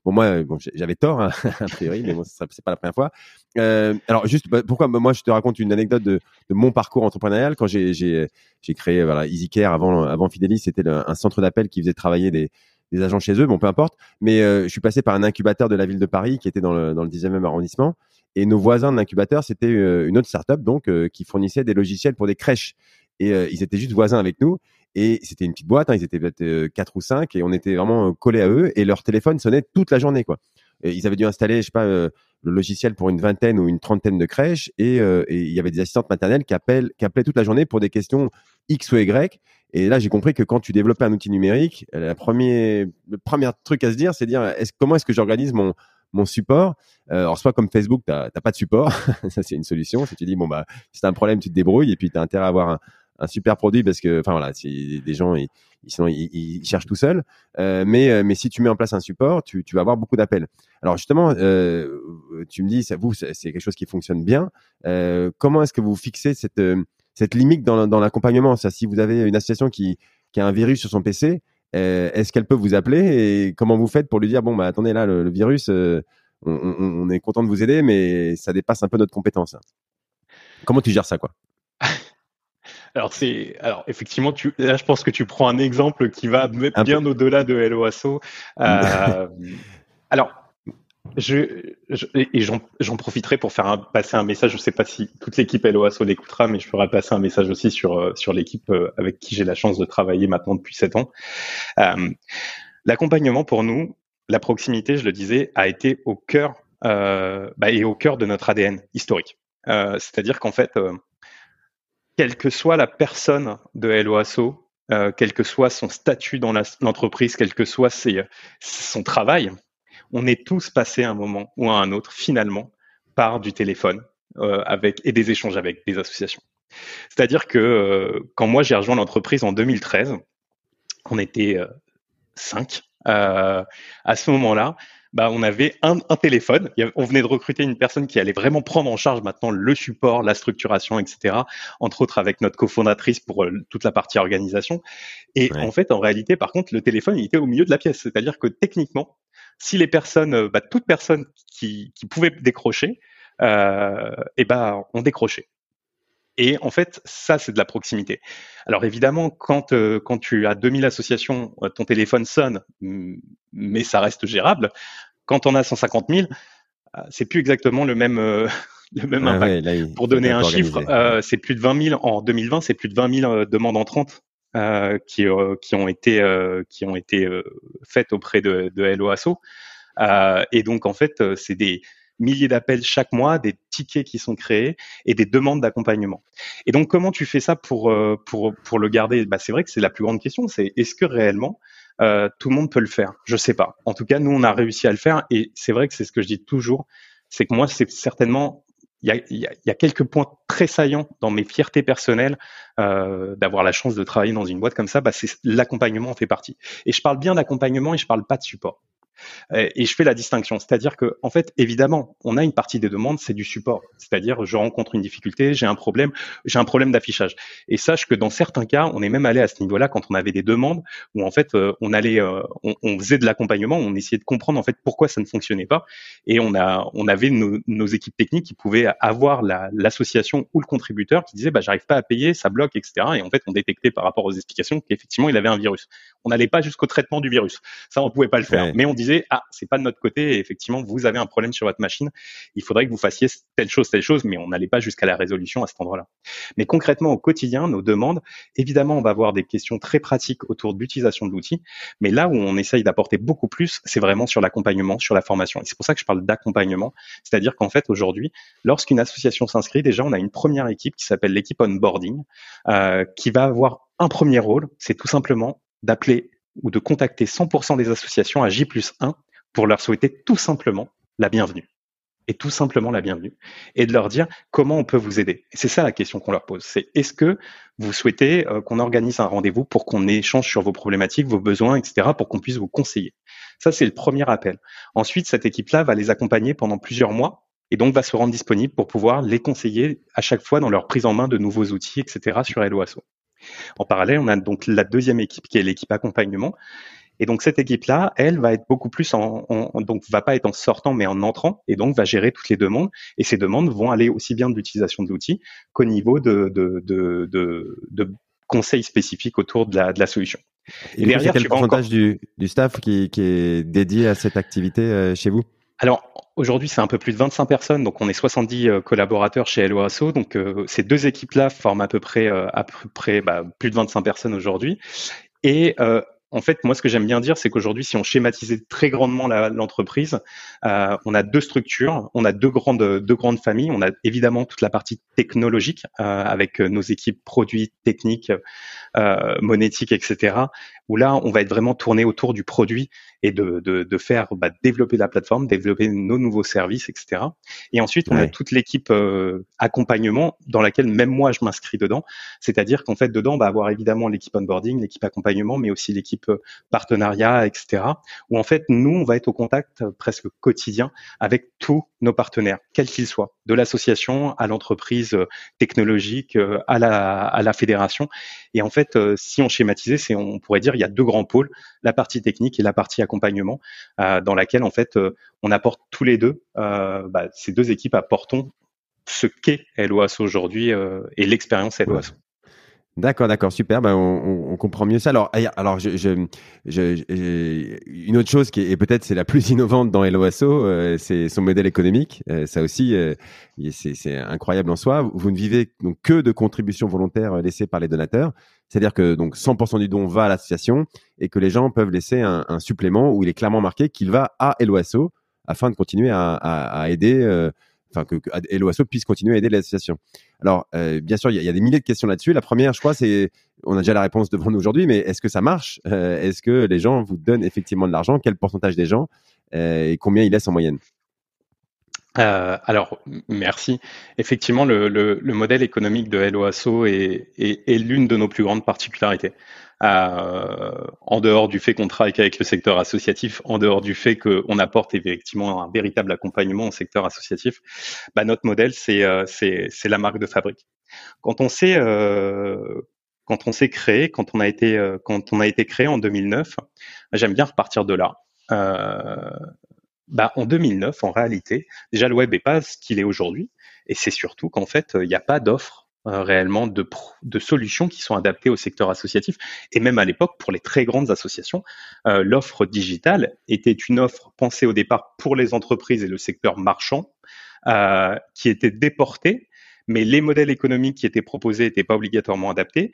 Bon, moi, bon, j'avais tort hein, a priori, mais bon, c'est pas la première fois. Euh, alors, juste bah, pourquoi moi, je te raconte une anecdote de, mon parcours entrepreneurial quand j'ai créé voilà EasyCare avant avant Fidelis, c'était un centre d'appel qui faisait travailler des agents chez eux, bon peu importe. Mais euh, je suis passé par un incubateur de la ville de Paris qui était dans le dans le 10e arrondissement. Et nos voisins de l'incubateur, c'était une autre startup donc qui fournissait des logiciels pour des crèches et euh, ils étaient juste voisins avec nous. Et c'était une petite boîte, hein, ils étaient peut-être euh, quatre ou cinq, et on était vraiment euh, collés à eux. Et leur téléphone sonnait toute la journée, quoi. Ils avaient dû installer, je sais pas, le logiciel pour une vingtaine ou une trentaine de crèches, et, il y avait des assistantes maternelles qui appellent, qui appelaient toute la journée pour des questions X ou Y. Et là, j'ai compris que quand tu développais un outil numérique, le premier truc à se dire, c'est dire comment est-ce que j'organise mon support? Alors soit comme Facebook, t'as pas de support, ça c'est une solution. Si tu dis bon bah si t'as un problème, tu te débrouilles et puis t'as intérêt à avoir un, un super produit parce que, enfin voilà, si des gens ils, ils, ils, cherchent tout seuls. Euh, mais euh, mais si tu mets en place un support, tu, tu vas avoir beaucoup d'appels. Alors justement, euh, tu me dis, ça vous, c'est quelque chose qui fonctionne bien. Euh, comment est-ce que vous fixez cette euh, cette limite dans, dans l'accompagnement? Ça, si vous avez une association qui qui a un virus sur son PC, est-ce qu'elle peut vous appeler? Et comment vous faites pour lui dire bon bah attendez là le, virus, on, on, on, est content de vous aider, mais ça dépasse un peu notre compétence. Comment tu gères ça quoi? alors c'est, alors effectivement, tu, là je pense que tu prends un exemple qui va bien au-delà de LOASO. Euh, alors, je, je et j'en profiterai pour faire un, passer un message. Je ne sais pas si toute l'équipe LOASO l'écoutera, mais je ferai passer un message aussi sur euh, sur l'équipe euh, avec qui j'ai la chance de travailler maintenant depuis sept ans. Euh, L'accompagnement pour nous, la proximité, je le disais, a été au cœur euh, bah, et au cœur de notre ADN historique. Euh, C'est-à-dire qu'en fait, quelle que soit la personne de LOASO, euh, quel que soit son statut dans l'entreprise, quel que soit son travail, on est tous passés à un moment ou à un autre, finalement, par du téléphone euh, et des échanges avec des associations. C'est-à-dire que euh, quand moi j'ai rejoint l'entreprise en 2013, on était cinq. à ce moment-là, bah, on avait un, un, téléphone. On venait de recruter une personne qui allait vraiment prendre en charge maintenant le support, la structuration, etc. Entre autres avec notre cofondatrice pour euh, toute la partie organisation. Et en fait, en réalité, par contre, le téléphone, il était au milieu de la pièce. C'est-à-dire que techniquement, si les personnes, euh, bah, toute personne qui, qui pouvait décrocher, euh, et eh ben, on décrochait. Et en fait, ça, c'est de la proximité. Alors évidemment, quand, euh, quand tu as 2000 associations, euh, ton téléphone sonne, mais ça reste gérable. Quand on a 150 000, euh, c'est plus exactement le même, le même impact. Pour donner un chiffre, c'est plus de 20 000 en 2020, c'est plus de 20 000 demandes entrantes qui, qui ont été, qui ont été faites auprès de, de LOASO. et donc en fait, c'est des milliers d'appels chaque mois, des tickets qui sont créés et des demandes d'accompagnement. Et donc, comment tu fais ça pour euh, pour pour le garder? Bah, c'est vrai que c'est la plus grande question. C'est est-ce que réellement euh, tout le monde peut le faire? Je sais pas. En tout cas, nous, on a réussi à le faire et c'est vrai que c'est ce que je dis toujours. C'est que moi, c'est certainement il y, a, il y, a, quelques points très saillants dans mes fiertés personnelles euh, d'avoir la chance de travailler dans une boîte comme ça. Bah, c'est l'accompagnement en fait partie. Et je parle bien d'accompagnement et je parle pas de support. Euh, et je fais la distinction, c'est-à-dire que, fait, évidemment, on a une partie des demandes, c'est du support, c'est-à-dire je rencontre une difficulté, j'ai un problème, j'ai un problème d'affichage. Et sache que dans certains cas, on est même allé à ce niveau-là quand on avait des demandes où en fait euh, on allait, euh, on, faisait de l'accompagnement, on essayait de comprendre en fait pourquoi ça ne fonctionnait pas, et on avait nos, équipes techniques qui pouvaient avoir l'association ou le contributeur qui disait bah j'arrive pas à payer, ça bloque, etc. Et en fait, on détectait par rapport aux explications qu'effectivement il avait un virus. On n'allait pas jusqu'au traitement du virus. Ça, on pouvait pas le faire. Mais on disait, ah, c'est pas de notre côté. Et effectivement, vous avez un problème sur votre machine. Il faudrait que vous fassiez telle chose, telle chose. Mais on n'allait pas jusqu'à la résolution à cet endroit-là. Mais concrètement, au quotidien, nos demandes, évidemment, on va avoir des questions très pratiques autour de l'utilisation de l'outil. Mais là où on essaye d'apporter beaucoup plus, c'est vraiment sur l'accompagnement, sur la formation. Et c'est pour ça que je parle d'accompagnement. C'est-à-dire qu'en fait, aujourd'hui, lorsqu'une association s'inscrit, déjà, on a une première équipe qui s'appelle l'équipe onboarding, euh, qui va avoir un premier rôle, c'est tout simplement d'appeler ou de contacter 100% des associations à J plus 1 pour leur souhaiter tout simplement la bienvenue. Et tout simplement la bienvenue. Et de leur dire comment on peut vous aider. c'est ça la question qu'on leur pose. C'est est-ce que vous souhaitez euh, qu'on organise un rendez-vous pour qu'on échange sur vos problématiques, vos besoins, etc., pour qu'on puisse vous conseiller? Ça, c'est le premier appel. Ensuite, cette équipe-là va les accompagner pendant plusieurs mois et donc va se rendre disponible pour pouvoir les conseiller à chaque fois dans leur prise en main de nouveaux outils, etc. sur Helloasso. En parallèle, on a donc la deuxième équipe qui est l'équipe accompagnement. Et donc cette équipe-là, elle va être beaucoup plus en, donc va pas être en sortant mais en entrant et donc va gérer toutes les demandes. Et ces demandes vont aller aussi bien de l'utilisation de l'outil qu'au niveau de, de, de, de, conseils spécifiques autour de la, solution. Et, derrière, quel pourcentage du, du staff qui, qui, est dédié à cette activité euh, chez vous? Alors aujourd'hui, c'est un peu plus de 25 personnes, donc on est 70 euh, collaborateurs chez Helloasso. Donc euh, ces deux équipes-là forment à peu près, euh, à peu près bah, plus de 25 personnes aujourd'hui. Et en fait, moi, ce que j'aime bien dire, c'est qu'aujourd'hui, si on schématisait très grandement l'entreprise, on a deux structures, on a deux grandes, deux grandes familles. On a évidemment toute la partie technologique avec nos équipes produits, techniques, monétiques, etc. Où là, on va être vraiment tourné autour du produit et de, de, de faire bah, développer la plateforme, développer nos nouveaux services, etc. Et ensuite, on a toute l'équipe euh, accompagnement dans laquelle même moi, je m'inscris dedans. C'est-à-dire qu'en fait, dedans, on va avoir évidemment l'équipe onboarding, l'équipe accompagnement, mais aussi l'équipe euh, partenariat, etc. Où en fait, nous, on va être au contact euh, presque quotidien avec tous nos partenaires, quels qu'ils soient, de l'association à l'entreprise technologique, à la, à la fédération. Et en fait, si on schématisait, c'est on pourrait dire il y a deux grands pôles, la partie technique et la partie accompagnement, dans laquelle en fait on apporte tous les deux, bah, ces deux équipes apportons ce qu'est LOAS aujourd'hui et l'expérience LOAS. D'accord, d'accord, super. Ben, on, comprend mieux ça. Alors, je, une autre chose qui est peut-être c'est la plus innovante dans Helloasso, euh, c'est son modèle économique. Euh, ça aussi, euh, c'est incroyable en soi. Vous ne vivez donc que de contributions volontaires laissées par les donateurs. C'est-à-dire que donc 100% du don va à l'association et que les gens peuvent laisser un, supplément où il est clairement marqué qu'il va à Helloasso afin de continuer à, aider enfin que, que puisse continuer à aider l'association. Alors, euh, bien sûr, il y, a des milliers de questions là-dessus. La première, je crois, c'est, on a déjà la réponse devant nous aujourd'hui, mais est-ce que ça marche? Euh, Est-ce que les gens vous donnent effectivement de l'argent? Quel pourcentage des gens euh, et combien ils laissent en moyenne? Euh, alors, merci. Effectivement, le, le, le, modèle économique de LOASO est, est, est l'une de nos plus grandes particularités. Euh, en dehors du fait qu'on travaille avec le secteur associatif, en dehors du fait qu'on apporte effectivement un véritable accompagnement au secteur associatif, bah, notre modèle, c'est euh, la marque de fabrique. Quand on s'est euh, quand on s'est créé, quand on a été euh, quand on a été créé en 2009, j'aime bien repartir de là. Euh, bah, en 2009, en réalité, déjà le web est pas ce qu'il est aujourd'hui, et c'est surtout qu'en fait, il n'y a pas d'offre euh, réellement de, solutions qui sont adaptées au secteur associatif. Et même à l'époque, pour les très grandes associations, euh, l'offre digitale était une offre pensée au départ pour les entreprises et le secteur marchand, euh, qui était déportée, mais les modèles économiques qui étaient proposés n'étaient pas obligatoirement adaptés.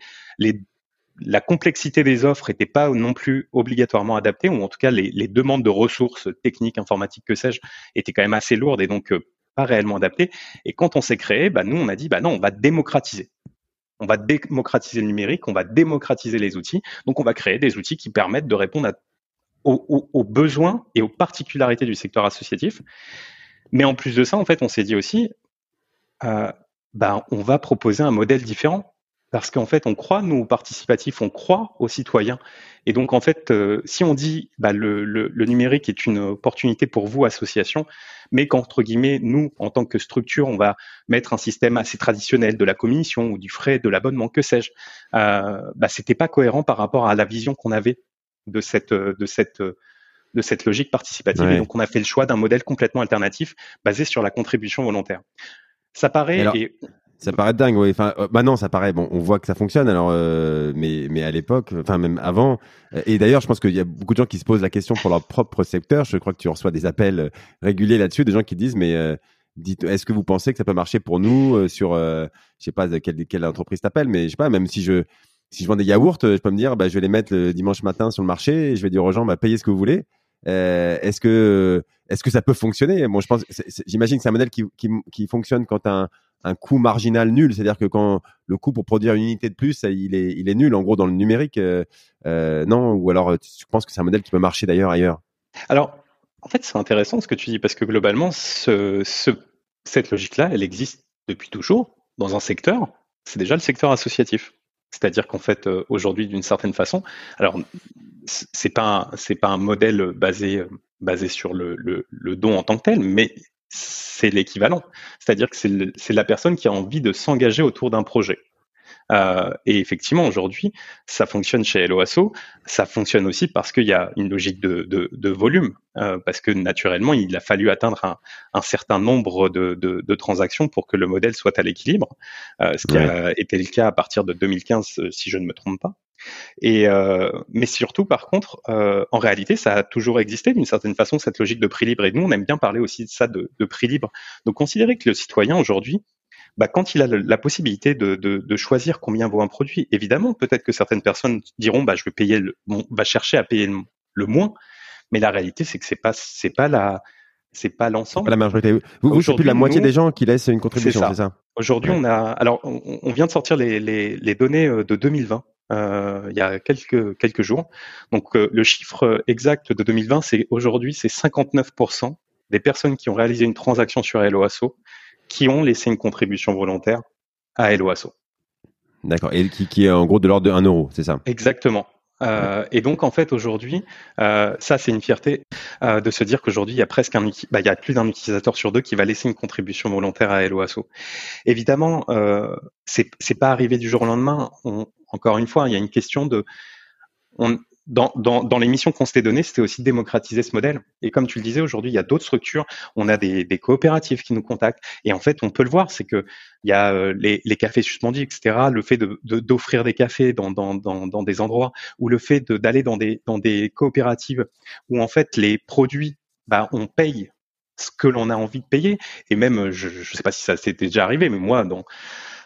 La complexité des offres n'était pas non plus obligatoirement adaptée, ou en tout cas les, demandes de ressources techniques, informatiques, que sais-je, étaient quand même assez lourdes et donc euh, pas réellement adaptées. Et quand on s'est créé, bah, nous on a dit bah non, on va démocratiser. On va démocratiser le numérique, on va démocratiser les outils. Donc on va créer des outils qui permettent de répondre aux, besoins et aux particularités du secteur associatif. Mais en plus de ça, en fait, on s'est dit aussi, euh, bah, on va proposer un modèle différent parce qu'en fait, on croit, nous, participatifs, on croit aux citoyens. Et donc, en fait, euh, si on dit bah, le, le, numérique est une opportunité pour vous, association, mais qu'entre guillemets, nous, en tant que structure, on va mettre un système assez traditionnel de la commission ou du frais, de l'abonnement, que sais-je, euh, bah, c'était pas cohérent par rapport à la vision qu'on avait de cette, de cette, de cette logique participative. Et donc, on a fait le choix d'un modèle complètement alternatif basé sur la contribution volontaire. Ça paraît, Ça paraît dingue, oui. Enfin, euh, maintenant, ça paraît. Bon, on voit que ça fonctionne. Alors, euh, mais mais à l'époque, enfin même avant. euh, Et d'ailleurs, je pense qu'il y a beaucoup de gens qui se posent la question pour leur propre secteur. Je crois que tu reçois des appels euh, réguliers là-dessus, des gens qui disent, mais dites, est-ce que vous pensez que ça peut marcher pour nous sur, je sais pas quelle, quelle entreprise t'appelle, mais je sais pas, même si je si je vends des yaourts, je peux me dire, bah, je vais les mettre le dimanche matin sur le marché. Et je vais dire aux gens, bah, payez ce que vous voulez. Euh, est-ce que est-ce que ça peut fonctionner? Bon, je pense, j'imagine que c'est un modèle qui, qui, qui fonctionne quand un un coût marginal nul, c'est-à-dire que quand le coût pour produire une unité de plus, ça, il est nul en gros dans le numérique, euh, euh, non? Ou alors euh, tu penses que c'est un modèle qui peut marcher d'ailleurs ailleurs? Alors, en fait, c'est intéressant ce que tu dis parce que globalement, ce, ce- cette logique-là, elle existe depuis toujours dans un secteur. C'est déjà le secteur associatif. C'est-à-dire qu'en fait, euh, aujourd'hui, d'une certaine façon, alors c'est pas un- pas un modèle basé euh, sur le don en tant que tel, mais c'est l'équivalent. C'est-à-dire que c'est la personne qui a envie de s'engager autour d'un projet. Euh, et effectivement, aujourd'hui, ça fonctionne chez Helloasso. Ça fonctionne aussi parce qu'il y a une logique de, de, de volume, euh, parce que naturellement, il a fallu atteindre un, un certain nombre de, de, de, transactions pour que le modèle soit à l'équilibre, euh, ce qui Ouais. a été le cas à partir de 2015, euh, si je ne me trompe pas. Et euh, mais surtout, par contre, euh, en réalité, ça a toujours existé d'une certaine façon cette logique de prix libre. Et nous, on aime bien parler aussi de ça, de, de prix libre. Donc, considérer que le citoyen aujourd'hui, bah, quand il a le- la possibilité de, de, de choisir combien vaut un produit, évidemment, peut-être que certaines personnes diront, bah, je vais payer, le, bon, va chercher à payer le, le moins. Mais la réalité, c'est que c'est pas, c'est pas la, c'est pas l'ensemble. la majorité. Vous, vous c'est plus Aujourd'hui, la moitié nous, des gens qui laissent une contribution, ça. c'est ça? Aujourd'hui, Ouais. on a, alors, on, on vient de sortir les, les, les données euh, de 2020. euh, il y a quelques quelques jours. Donc euh, le chiffre exact de 2020, c'est aujourd'hui, c'est 59% des personnes qui ont réalisé une transaction sur Helloasso qui ont laissé une contribution volontaire à Helloasso. D'accord. Et qui, qui est en gros de l'ordre de 1 euro, c'est ça? Exactement. Euh, et donc en fait aujourd'hui, euh, ça c'est une fierté euh, de se dire qu'aujourd'hui il y a presque un, bah, il y a plus d'un utilisateur sur deux qui va laisser une contribution volontaire à Helloasso. Évidemment, euh, c'est c'est pas arrivé du jour au lendemain. On- encore une fois, il y a une question de on, dans, dans, dans les missions qu'on s'était données, c'était aussi de démocratiser ce modèle. Et comme tu le disais, aujourd'hui, il y a d'autres structures. On a des, des coopératives qui nous contactent. Et en fait, on peut le voir, c'est que il y a euh, les, les cafés suspendus, etc. Le fait de de- d'offrir des cafés dans, dans, dans, dans des endroits, ou le fait de- d'aller dans des, dans des coopératives où en fait les produits, bah, on paye ce que l'on a envie de payer. Et même, je ne sais pas si ça s'était déjà arrivé, mais moi, dans,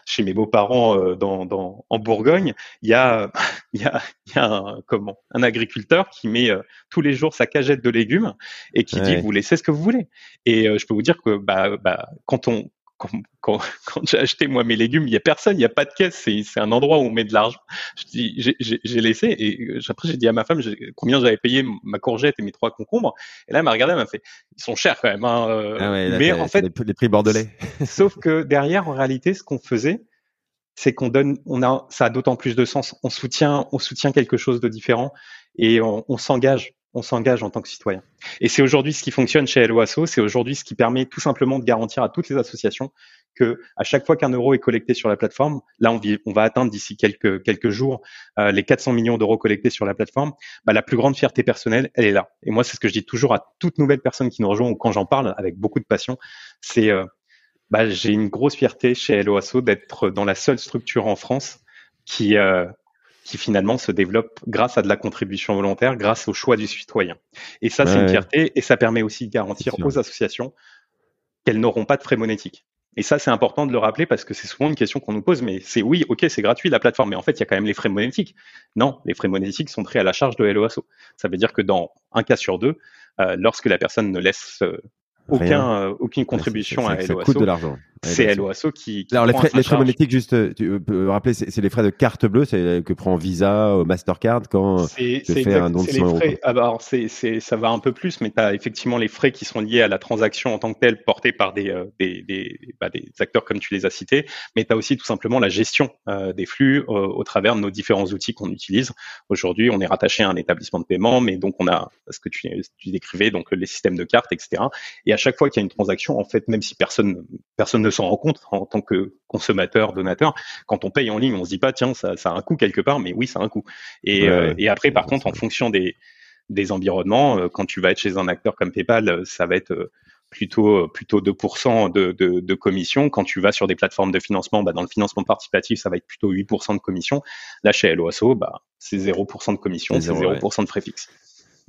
chez mes beaux-parents euh, dans, dans, en Bourgogne, il y a, il y a, il y a un, comment, un agriculteur qui met euh, tous les jours sa cagette de légumes et qui dit vous laissez ce que vous voulez. Et euh, je peux vous dire que bah, bah, quand on quand, quand, quand j'ai acheté moi mes légumes, il y a personne, il n'y a pas de caisse, c'est un endroit où on met de l'argent. Je dis j'ai- laissé et euh, après j'ai dit à ma femme combien j'avais payé ma courgette et mes trois concombres. Et là elle m'a regardé, elle m'a fait ils sont chers quand même. Hein, euh, Ah ouais, là, mais en fait les, les prix bordelais. Sauf que derrière, en réalité, ce qu'on faisait, c'est qu'on donne, on a, ça a d'autant plus de sens. On soutient, on soutient quelque chose de différent et on, on s'engage, on s'engage en tant que citoyen. Et c'est aujourd'hui ce qui fonctionne chez LOASO, c'est aujourd'hui ce qui permet tout simplement de garantir à toutes les associations que à chaque fois qu'un euro est collecté sur la plateforme, là on, va atteindre d'ici quelques quelques jours euh, les 400 millions d'euros collectés sur la plateforme. Bah, la plus grande fierté personnelle, elle est là. Et moi, c'est ce que je dis toujours à toute nouvelle personne qui nous rejoint ou quand j'en parle avec beaucoup de passion, c'est euh, bah, j'ai une grosse fierté chez LOASO d'être dans la seule structure en France qui, euh, qui finalement se développe grâce à de la contribution volontaire, grâce au choix du citoyen. Et ça, c'est une fierté et ça permet aussi de garantir aux associations qu'elles n'auront pas de frais monétiques. Et ça, c'est important de le rappeler parce que c'est souvent une question qu'on nous pose, mais c'est oui, ok, c'est gratuit la plateforme, mais en fait, il y a quand même les frais monétiques. Non, les frais monétiques sont pris à la charge de LOASO. Ça veut dire que dans un cas sur deux, euh, lorsque la personne ne laisse euh, aucun, euh, aucune contribution à c'est- Ça coûte de LOASO, l'argent. C'est. LOASO qui, qui Alors les frais, les frais monétiques, juste, euh, tu peux rappeler, c'est les frais de carte bleue, c'est que prend Visa, ou Mastercard quand. C'est fais exact- un don de c'est 100 les euros. Ah bah, alors c'est c'est ça va un peu plus, mais tu as effectivement les frais qui sont liés à la transaction en tant que telle, portés par des euh, des, des, bah, des acteurs comme tu les as cités, mais tu as aussi tout simplement la gestion euh, des flux euh, au travers de nos différents outils qu'on utilise. Aujourd'hui, on est rattaché à un établissement de paiement, mais donc on a ce que tu, tu décrivais, donc les systèmes de cartes, etc. Et à chaque fois qu'il y a une transaction, en fait, même si personne personne ne s'en rend compte en tant que consommateur, donateur, quand on paye en ligne, on se dit pas tiens ça, ça a un coût quelque part, mais oui ça a un coût. Et, Ouais, euh, et après par contre en fonction des des environnements, euh, quand tu vas être chez un acteur comme PayPal, euh, ça va être plutôt plutôt 2% de, de, de, commission. Quand tu vas sur des plateformes de financement, bah, dans le financement participatif, ça va être plutôt 8% de commission. Là, chez LOASO, bah, c'est 0% de commission, c'est 0%, de frais fixes.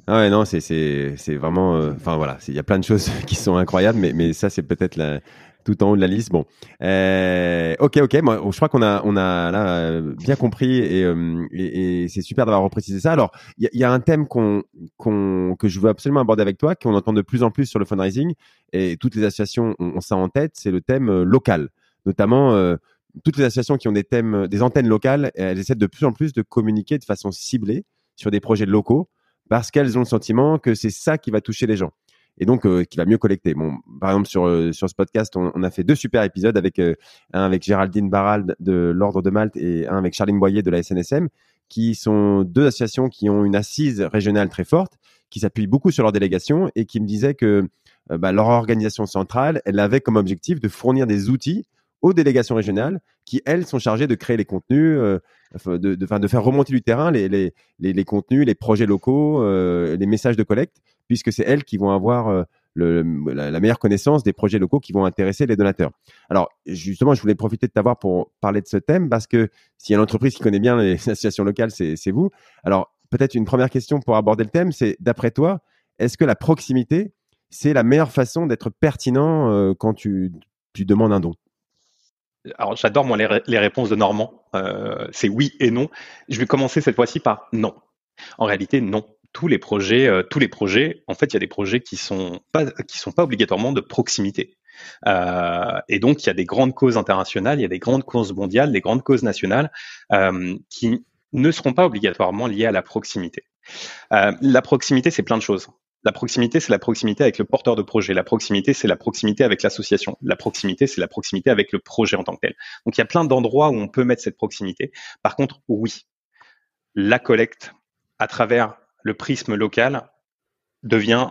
Ah ouais, non, c'est vraiment. Euh, enfin voilà, il y a plein de choses qui sont incroyables, mais, mais ça, c'est peut-être tout en haut de la liste. Bon, euh, ok, ok. Moi, je crois qu'on a, on a euh, bien compris et, c'est super d'avoir reprécisé ça. Alors, il y, a un thème qu'on, qu'on, que je veux absolument aborder avec toi, qu'on entend de plus en plus sur le fundraising et toutes les associations ont, ça en tête, c'est le thème local, notamment. Toutes les associations qui ont des thèmes, des antennes locales, elles essaient de plus en plus de communiquer de façon ciblée sur des projets locaux parce qu'elles ont le sentiment que c'est ça qui va toucher les gens et donc euh, qui va mieux collecter. Bon, par exemple sur euh, sur ce podcast, on, a fait deux super épisodes avec euh, un avec Géraldine Barral de l'Ordre de Malte et un avec Charline Boyer de la SNSM, qui sont deux associations qui ont une assise régionale très forte, qui s'appuient beaucoup sur leur délégation et qui me disaient que bah, leur organisation centrale, elle avait comme objectif de fournir des outils aux délégations régionales qui, elles, sont chargées de créer les contenus, euh, de, faire remonter du terrain les, contenus, les projets locaux, euh, les messages de collecte, puisque c'est elles qui vont avoir euh, la, meilleure connaissance des projets locaux qui vont intéresser les donateurs. Alors, justement, je voulais profiter de t'avoir pour parler de ce thème, parce que s'il y a une entreprise qui connaît bien les associations locales, c'est vous. Alors, peut-être une première question pour aborder le thème, c'est, d'après toi, est-ce que la proximité, c'est la meilleure façon d'être pertinent quand tu demandes un don? Alors j'adore moi les, réponses de Normand. Euh, c'est oui et non. Je vais commencer cette fois-ci par non. En réalité, non. Tous les projets, euh, tous les projets, en fait, il y a des projets qui sont pas qui sont pas obligatoirement de proximité. Euh, et donc, il y a des grandes causes internationales, il y a des grandes causes mondiales, des grandes causes nationales euh, qui ne seront pas obligatoirement liées à la proximité. Euh, la proximité, c'est plein de choses. La proximité, c'est la proximité avec le porteur de projet. La proximité, c'est la proximité avec l'association. La proximité, c'est la proximité avec le projet en tant que tel. Donc, il y a plein d'endroits où on peut mettre cette proximité. Par contre, oui, la collecte à travers le prisme local devient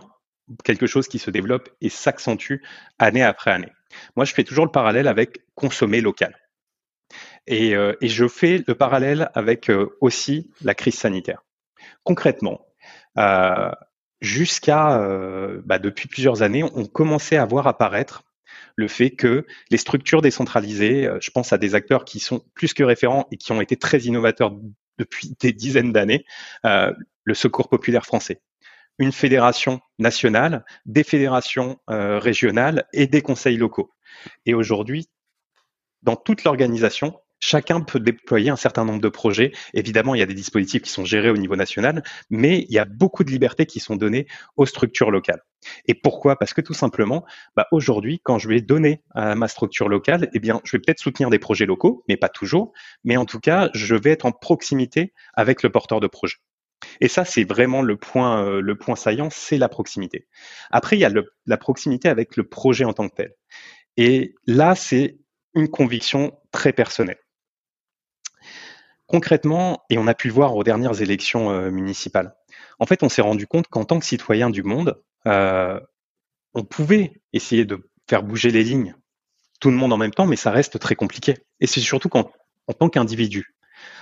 quelque chose qui se développe et s'accentue année après année. Moi, je fais toujours le parallèle avec consommer local. Et, euh, je fais le parallèle avec euh, aussi la crise sanitaire. Concrètement, euh, jusqu'à euh, bah, depuis plusieurs années, on commençait à voir apparaître le fait que les structures décentralisées, euh, je pense à des acteurs qui sont plus que référents et qui ont été très innovateurs depuis des dizaines d'années, euh, le Secours populaire français, une fédération nationale, des fédérations régionales et des conseils locaux. Et aujourd'hui, dans toute l'organisation, chacun peut déployer un certain nombre de projets. Évidemment, il y a des dispositifs qui sont gérés au niveau national, mais il y a beaucoup de libertés qui sont données aux structures locales. Et pourquoi? Parce que tout simplement, bah aujourd'hui, quand je vais donner à ma structure locale, eh bien, je vais peut-être soutenir des projets locaux, mais pas toujours. Mais en tout cas, je vais être en proximité avec le porteur de projet. Et ça, c'est vraiment le point, euh, le point saillant, c'est la proximité. Après, il y a le, la proximité avec le projet en tant que tel. Et là, c'est une conviction très personnelle. Concrètement, et on a pu le voir aux dernières élections euh, municipales, en fait, on s'est rendu compte qu'en tant que citoyen du monde, euh, on pouvait essayer de faire bouger les lignes, tout le monde en même temps, mais ça reste très compliqué. Et c'est surtout qu'en en tant qu'individu.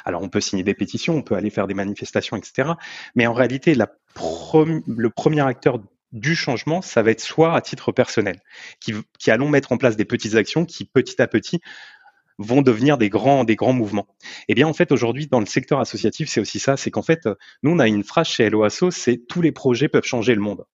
Alors, on peut signer des pétitions, on peut aller faire des manifestations, etc. Mais en réalité, le premier acteur du changement, ça va être soit à titre personnel, qui allons mettre en place des petites actions qui, petit à petit, vont devenir des grands, des grands mouvements. Eh bien, en fait, aujourd'hui, dans le secteur associatif, c'est aussi ça, c'est qu'en fait, nous, on a une phrase chez LOASO, c'est tous les projets peuvent changer le monde.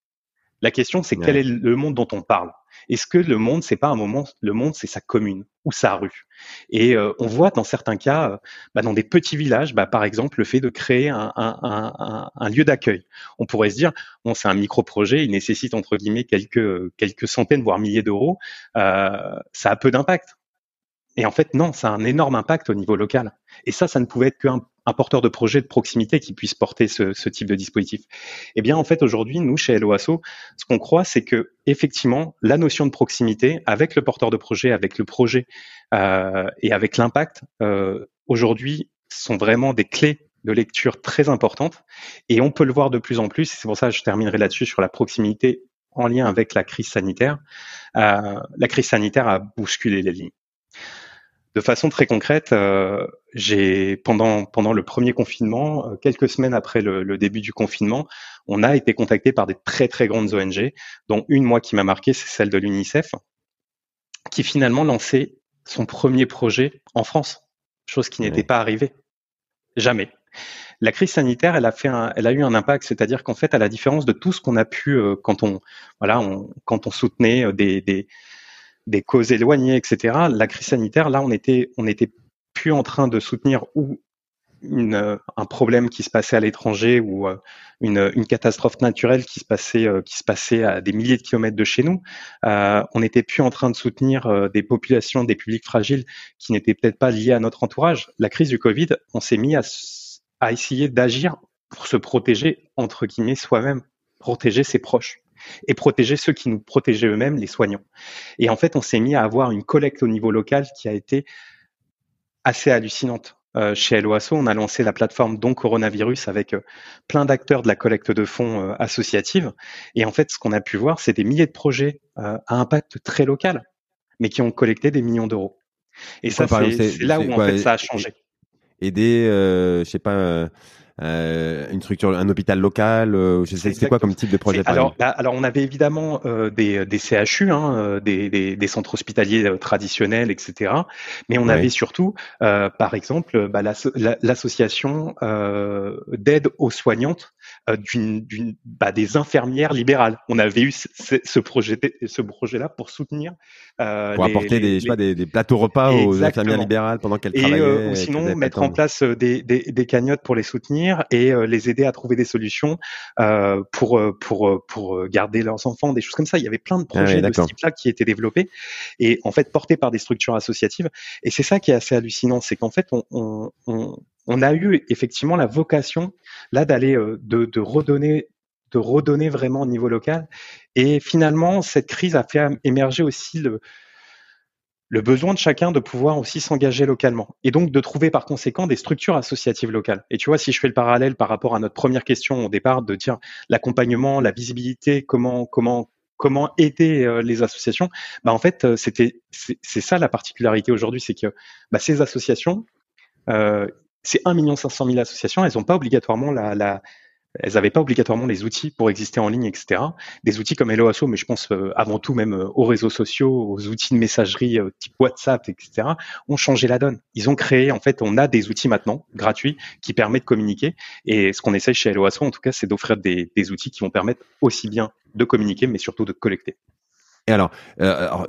La question, c'est quel est le monde dont on parle? Est-ce que le monde, c'est pas un moment, le monde, c'est sa commune ou sa rue? Et euh, on voit dans certains cas, euh, bah, dans des petits villages, bah, par exemple, le fait de créer un, un, un, un lieu d'accueil. On pourrait se dire, bon, c'est un micro-projet, il nécessite entre guillemets quelques quelques centaines voire milliers d'euros, euh, ça a peu d'impact. Et en fait, non, ça a un énorme impact au niveau local. Et ça, ça ne pouvait être qu'un un porteur de projet de proximité qui puisse porter ce, ce type de dispositif. Eh bien, en fait, aujourd'hui, nous, chez LOASO, ce qu'on croit, c'est que effectivement, la notion de proximité, avec le porteur de projet, avec le projet euh, et avec l'impact, euh, aujourd'hui, sont vraiment des clés de lecture très importantes. Et on peut le voir de plus en plus. C'est pour ça que je terminerai là-dessus sur la proximité en lien avec la crise sanitaire. Euh, la crise sanitaire a bousculé les lignes. De façon très concrète, euh, j'ai pendant pendant le premier confinement, euh, quelques semaines après le, début du confinement, on a été contacté par des très très grandes ONG, dont une moi qui m'a marqué, c'est celle de l'UNICEF, qui finalement lançait son premier projet en France, chose qui n'était pas arrivée jamais. La crise sanitaire, elle a fait, elle a eu un impact, c'est-à-dire qu'en fait, à la différence de tout ce qu'on a pu euh, quand on, voilà, quand on soutenait des, des des causes éloignées, etc. La crise sanitaire, là, on était, on était plus en train de soutenir ou euh, un problème qui se passait à l'étranger ou euh, une, catastrophe naturelle qui se passait euh, qui se passait à des milliers de kilomètres de chez nous. On n'était plus en train de soutenir des populations, des publics fragiles qui n'étaient peut-être pas liés à notre entourage. La crise du Covid, on s'est mis à, à essayer d'agir pour se protéger entre guillemets soi-même, protéger ses proches et protéger ceux qui nous protégeaient eux-mêmes, les soignants. Et en fait, on s'est mis à avoir une collecte au niveau local qui a été assez hallucinante. Euh, chez LOASO, on a lancé la plateforme Don Coronavirus avec euh, plein d'acteurs de la collecte de fonds euh, associative. Et en fait, ce qu'on a pu voir, c'est des milliers de projets à impact très local, mais qui ont collecté des millions d'euros. Et ça, c'est là où en fait ça a changé. Aider, je sais pas euh, une structure, un hôpital local euh, Je sais, c'est quoi comme type de projet alors, alors, on avait évidemment euh, des, des CHU, hein, des, des, des, centres hospitaliers traditionnels, etc. Mais on avait surtout, par exemple, bah, l'association d'aide aux soignantes d'une, bah, des infirmières libérales. On avait eu ce, ce projet, ce projet-là pour soutenir pour apporter des, Je sais pas, des, des, plateaux repas aux infirmières libérales pendant qu'elles travaillaient. ou sinon mettre en place des, des, cagnottes pour les soutenir et euh, les aider à trouver des solutions euh, pour euh, pour pour garder leurs enfants, des choses comme ça. Il y avait plein de ah projets de ce type-là qui étaient développés et en fait portés par des structures associatives. Et c'est ça qui est assez hallucinant, c'est qu'en fait on, on, on, on a eu effectivement la vocation là d'aller de, de redonner de redonner vraiment au niveau local. Et finalement, cette crise a fait émerger aussi le, besoin de chacun de pouvoir aussi s'engager localement et donc de trouver par conséquent des structures associatives locales. Et tu vois, si je fais le parallèle par rapport à notre première question au départ de dire l'accompagnement, la visibilité, comment comment comment aider euh, les associations, bah en fait euh, c'était c'est ça la particularité aujourd'hui, c'est que bah, ces associations, euh, c'est 1 500 000 associations, elles n'ont pas obligatoirement la, elles n'avaient pas obligatoirement les outils pour exister en ligne, etc. Des outils comme HelloAsso, mais je pense euh, avant tout même euh, aux réseaux sociaux, aux outils de messagerie euh, type WhatsApp, etc. ont changé la donne. Ils ont créé, en fait, on a des outils maintenant gratuits qui permettent de communiquer. Et ce qu'on essaye chez HelloAsso, en tout cas, c'est d'offrir des outils qui vont permettre aussi bien de communiquer, mais surtout de collecter. Et alors, euh,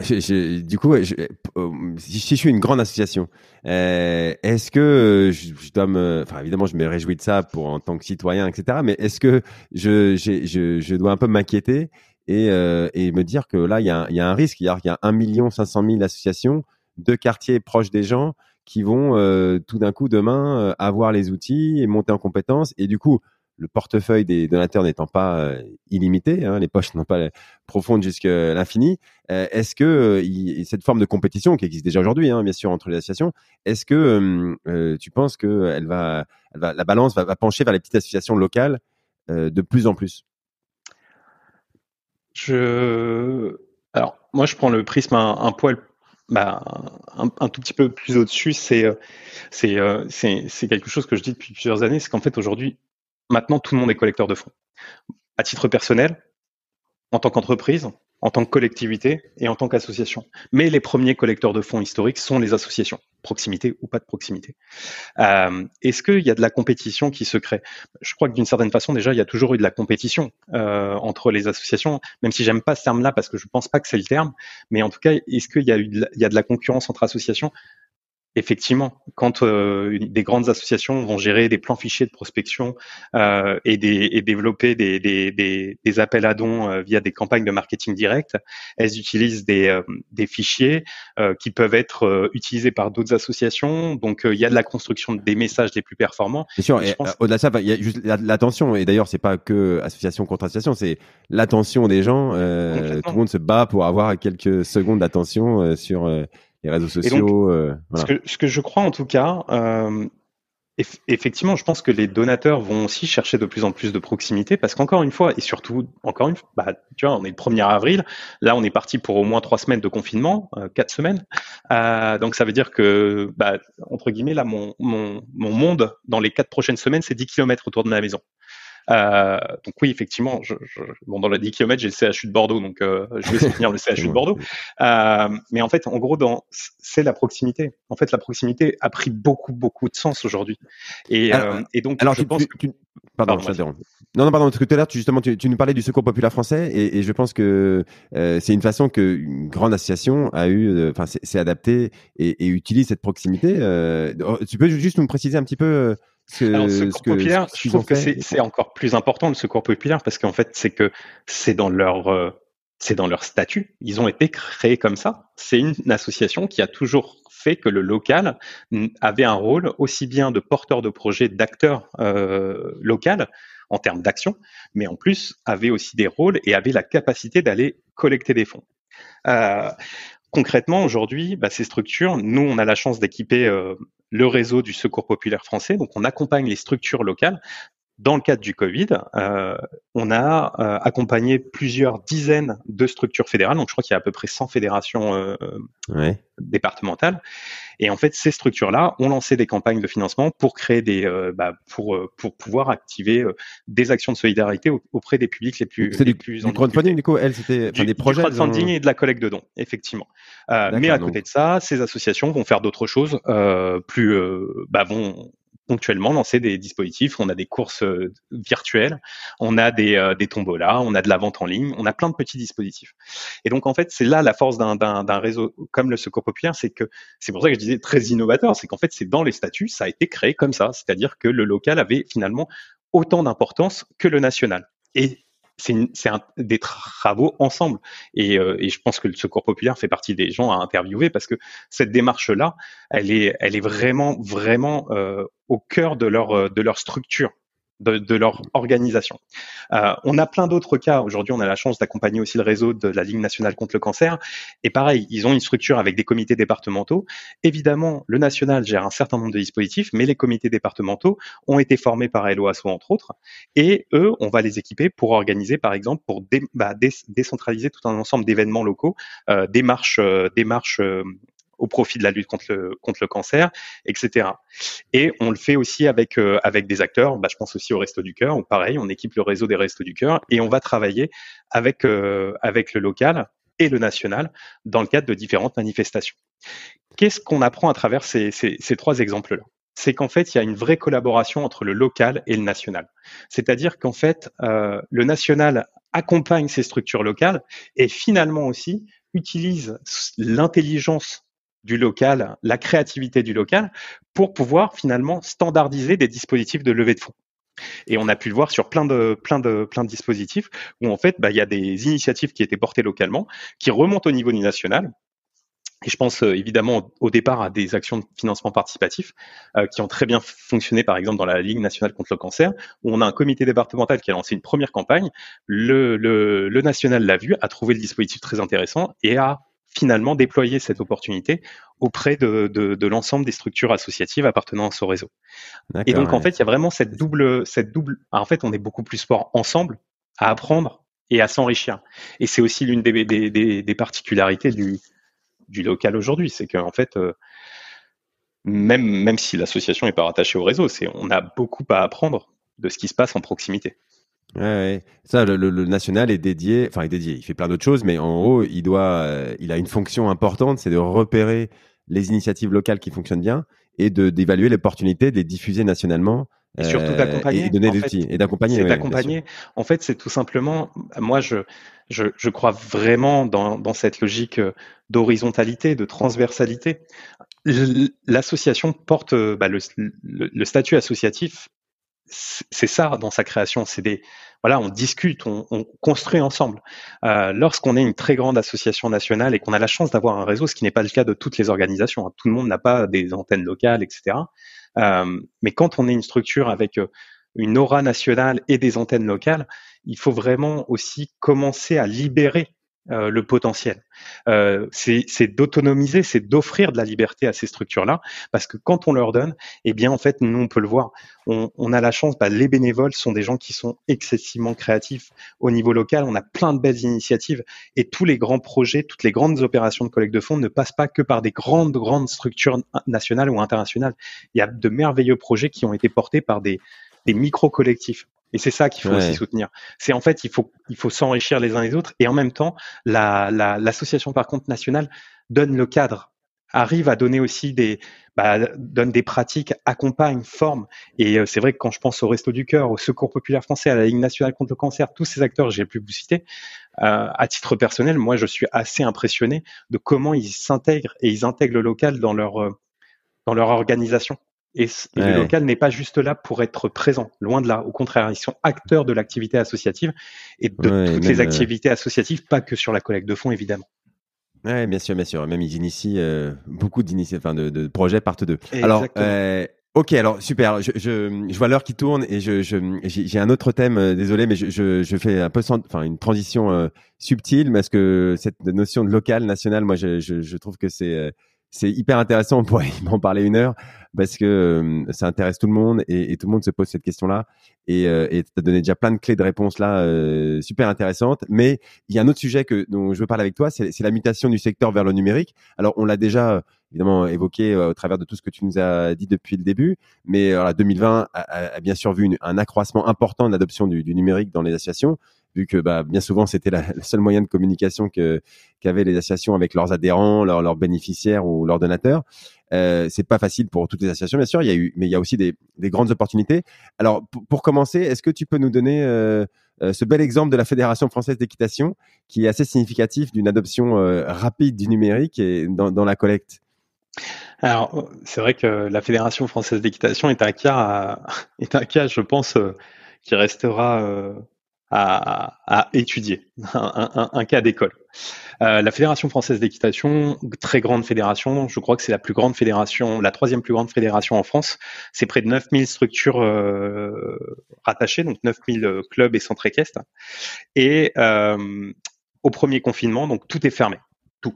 du coup, je, euh, si, je suis une grande association, euh, est-ce que je, dois me, enfin évidemment, je me réjouis de ça pour en tant que citoyen, etc. Mais est-ce que je, je, dois un peu m'inquiéter et, euh, et me dire que là, il y a, y a un risque, il y a, y a 1 million 500 000 associations de quartiers proches des gens qui vont euh, tout d'un coup demain avoir les outils et monter en compétences et du coup le portefeuille des donateurs n'étant pas euh, illimité, hein, les poches n'ont pas profondes jusqu'à l'infini, euh, est-ce que euh, cette forme de compétition qui existe déjà aujourd'hui, hein, bien sûr, entre les associations, est-ce que tu penses que elle va, la balance va, pencher vers les petites associations locales de plus en plus? Je, alors moi, je prends le prisme un, poil bah, un, tout petit peu plus au-dessus, c'est c'est c'est quelque chose que je dis depuis plusieurs années, c'est qu'en fait aujourd'hui Maintenant, tout le monde est collecteur de fonds. À titre personnel, en tant qu'entreprise, en tant que collectivité et en tant qu'association. Mais les premiers collecteurs de fonds historiques sont les associations, proximité ou pas de proximité. Euh, Est-ce qu'il y a de la compétition qui se crée? Je crois que d'une certaine façon, déjà, il y a toujours eu de la compétition euh, entre les associations, même si j'aime pas ce terme-là parce que je pense pas que c'est le terme. Mais en tout cas, est-ce qu'il y a eu y a de la concurrence entre associations? Effectivement, quand euh, des grandes associations vont gérer des plans fichiers de prospection euh, et, des, et, développer des, des, des, appels à dons euh, via des campagnes de marketing direct, elles utilisent des, euh, des fichiers euh, qui peuvent être utilisés par d'autres associations. Donc, il y a de la construction des messages les plus performants. Bien sûr, et, au-delà de ça, il y a juste l'attention. Et d'ailleurs, c'est pas que association contre association, c'est l'attention des gens. tout le monde se bat pour avoir quelques secondes d'attention sur les réseaux sociaux. Euh, ce, que, ce, que, je crois en tout cas, euh, effectivement, je pense que les donateurs vont aussi chercher de plus en plus de proximité parce qu'encore une fois, et surtout, encore une fois, bah, tu vois, on est le 1er avril, là on est parti pour au moins trois semaines de confinement, euh, quatre semaines. Euh, donc ça veut dire que, bah, entre guillemets, là, mon, mon, mon monde dans les quatre prochaines semaines, c'est 10 km autour de ma maison. Euh, donc oui, effectivement, je, je, bon, dans les 10 km, j'ai le CHU de Bordeaux, donc euh, je vais soutenir le CHU de Bordeaux. Euh, mais en fait, en gros, dans, c'est la proximité. En fait, la proximité a pris beaucoup, beaucoup de sens aujourd'hui. Et, alors, et, donc, alors je pense que... Tu... Pardon, je Non, non, pardon, parce que tout à l'heure, tu, justement, tu, tu, nous parlais du Secours populaire français, et, et je pense que euh, c'est une façon qu'une grande association a eu, enfin, s'est adaptée et, et, utilise cette proximité. Euh, tu peux juste nous préciser un petit peu alors, le secours populaire, je trouve que c'est encore plus important le secours populaire parce qu'en fait, c'est que c'est dans leur euh, c'est dans leur statut. Ils ont été créés comme ça. C'est une association qui a toujours fait que le local avait un rôle aussi bien de porteur de projet, d'acteur euh, local en termes d'action, mais en plus avait aussi des rôles et avait la capacité d'aller collecter des fonds. Euh, concrètement, aujourd'hui, bah, ces structures, nous, on a la chance d'équiper euh, le réseau du Secours populaire français. Donc, on accompagne les structures locales. Dans le cadre du Covid, euh, on a euh, accompagné plusieurs dizaines de structures fédérales. Donc, je crois qu'il y a à peu près 100 fédérations euh, ouais. départementales. Et en fait, ces structures-là ont lancé des campagnes de financement pour créer des, bah, pour pour pouvoir activer des actions de solidarité auprès des publics les plus les du, plus du crowdfunding, Nico. Elle, c'était des projets. Du crowdfunding et de la collecte de dons, effectivement. mais à côté de ça, ces associations vont faire d'autres choses, plus, bah, vont ponctuellement lancer des dispositifs. On a des courses euh, virtuelles, on a des, euh, des tombolas, on a de la vente en ligne, on a plein de petits dispositifs. Et donc en fait, c'est là la force d'un réseau comme le Secours populaire, c'est que c'est pour ça que je disais très innovateur, c'est qu'en fait c'est dans les statuts, ça a été créé comme ça, c'est-à-dire que le local avait finalement autant d'importance que le national. Et c'est des travaux ensemble. Et, euh, je pense que le Secours populaire fait partie des gens à interviewer parce que cette démarche-là, elle est, elle est vraiment, vraiment euh, au cœur de leur, de leur structure de, leur organisation. Euh, on a plein d'autres cas. Aujourd'hui, on a la chance d'accompagner aussi le réseau de la Ligue nationale contre le cancer. Et pareil, ils ont une structure avec des comités départementaux. Évidemment, le national gère un certain nombre de dispositifs, mais les comités départementaux ont été formés par LOASO, entre autres. Et eux, on va les équiper pour organiser, par exemple, pour bah, dé, décentraliser tout un ensemble d'événements locaux, euh, des au profit de la lutte contre le, contre le cancer, etc. Et on le fait aussi avec, euh, avec des acteurs, bah, je pense aussi au Resto du Cœur, pareil, on équipe le réseau des Restos du Cœur et on va travailler avec, euh, avec le local et le national dans le cadre de différentes manifestations. Qu'est-ce qu'on apprend à travers ces, ces, ces trois exemples-là? C'est qu'en fait, il y a une vraie collaboration entre le local et le national. C'est-à-dire qu'en fait, euh, le national accompagne ces structures locales et finalement aussi utilise l'intelligence du local, la créativité du local, pour pouvoir finalement standardiser des dispositifs de levée de fonds. Et on a pu le voir sur plein de plein de plein de dispositifs où en fait bah, il y a des initiatives qui étaient portées localement, qui remontent au niveau national. Et je pense euh, évidemment au départ à des actions de financement participatif euh, qui ont très bien fonctionné, par exemple dans la Ligue nationale contre le cancer, où on a un comité départemental qui a lancé une première campagne. Le, le, le national l'a vu, a trouvé le dispositif très intéressant et a finalement déployer cette opportunité auprès de, de, de l'ensemble des structures associatives appartenant à ce réseau. Et donc en fait, il y a vraiment cette double, cette double. En fait, on est beaucoup plus fort ensemble à apprendre et à s'enrichir. Et c'est aussi l'une des, des, des, des, particularités du, du local aujourd'hui, c'est qu'en fait, euh, même même si l'association n'est pas rattachée au réseau, c'est on a beaucoup à apprendre de ce qui se passe en proximité. Ouais, ouais. Ça, le, le, national est dédié, enfin, est dédié. Il fait plein d'autres choses, mais en gros, il doit, euh, il a une fonction importante, c'est de repérer les initiatives locales qui fonctionnent bien et de d'évaluer l'opportunité de les diffuser nationalement. Et surtout euh, d'accompagner. Et, donner des outils. Et d'accompagner. C'est d'accompagner. En fait, c'est tout simplement, moi, je, je, je crois vraiment dans, dans cette logique euh, d'horizontalité, de transversalité. L'association porte bah, le, le, le statut associatif c'est ça dans sa création. C'est des voilà, on discute, on, on construit ensemble. Euh, Lorsqu'on est une très grande association nationale et qu'on a la chance d'avoir un réseau, ce qui n'est pas le cas de toutes les organisations, hein. tout le monde n'a pas des antennes locales, etc. Euh, mais quand on est une structure avec euh, une aura nationale et des antennes locales, il faut vraiment aussi commencer à libérer euh, le potentiel. Euh, c'est d'autonomiser, c'est d'offrir de la liberté à ces structures-là, parce que quand on leur donne, eh bien en fait, nous on peut le voir, on, a la chance. Bah, les bénévoles sont des gens qui sont excessivement créatifs au niveau local. On a plein de belles initiatives et tous les grands projets, toutes les grandes opérations de collecte de fonds ne passent pas que par des grandes grandes structures nationales ou internationales. Il y a de merveilleux projets qui ont été portés par des des micro-collectifs. Et c'est ça qu'il faut aussi soutenir. C'est en fait, il faut, il faut s'enrichir les uns les autres. Et en même temps, la, l'association par contre nationale donne le cadre, arrive à donner aussi des, bah, donne des pratiques, accompagne, forme. Et euh, c'est vrai que quand je pense au Resto du Cœur, au Secours populaire français, à la Ligue nationale contre le cancer, tous ces acteurs, j'ai pu vous citer. Euh, à titre personnel, moi, je suis assez impressionné de comment ils s'intègrent et ils intègrent le local dans leur euh, dans leur organisation. Et, le local n'est pas juste là pour être présent, loin de là. Au contraire, ils sont acteurs de l'activité associative et de toutes les euh, activités associatives, pas que sur la collecte de fonds, évidemment. Oui, bien sûr, bien sûr. Même ils initient euh, beaucoup enfin, de, de, projets partent d'eux. Alors, euh, ok, alors super. Je, je, je vois l'heure qui tourne et je, j'ai un autre thème. désolé, mais je, je, fais un peu, enfin, une transition subtile, parce que cette notion de local, national, moi, je, je trouve que c'est c'est hyper intéressant. On pourrait m'en parler une heure parce que ça intéresse tout le monde et, tout le monde se pose cette question-là. Et tu as donné déjà plein de clés de réponse là, super intéressantes. Mais il y a un autre sujet que dont je veux parler avec toi, c'est la mutation du secteur vers le numérique. Alors on l'a déjà évidemment évoqué au travers de tout ce que tu nous as dit depuis le début. Mais alors, 2020 a, bien sûr vu un accroissement important de l'adoption du, du, numérique dans les associations vu que bah, bien souvent c'était la, le seul moyen de communication que qu'avaient les associations avec leurs adhérents, leurs, bénéficiaires ou leurs donateurs. Euh, c'est pas facile pour toutes les associations, bien sûr. Il y a eu, mais il y a aussi des, des grandes opportunités. Alors, pour, commencer, est-ce que tu peux nous donner euh, euh, ce bel exemple de la Fédération française d'équitation, qui est assez significatif d'une adoption rapide du numérique et dans, dans la collecte? Alors, c'est vrai que la Fédération française d'équitation est un cas, est un cas, je pense, qui restera à, étudier, un, cas d'école. Euh, la Fédération française d'équitation, très grande fédération, je crois que c'est la plus grande fédération, la troisième plus grande fédération en France. C'est près de 9000 structures euh, rattachées, donc 9000 euh, clubs et centres équestres. Et au premier confinement, donc tout est fermé. Tout.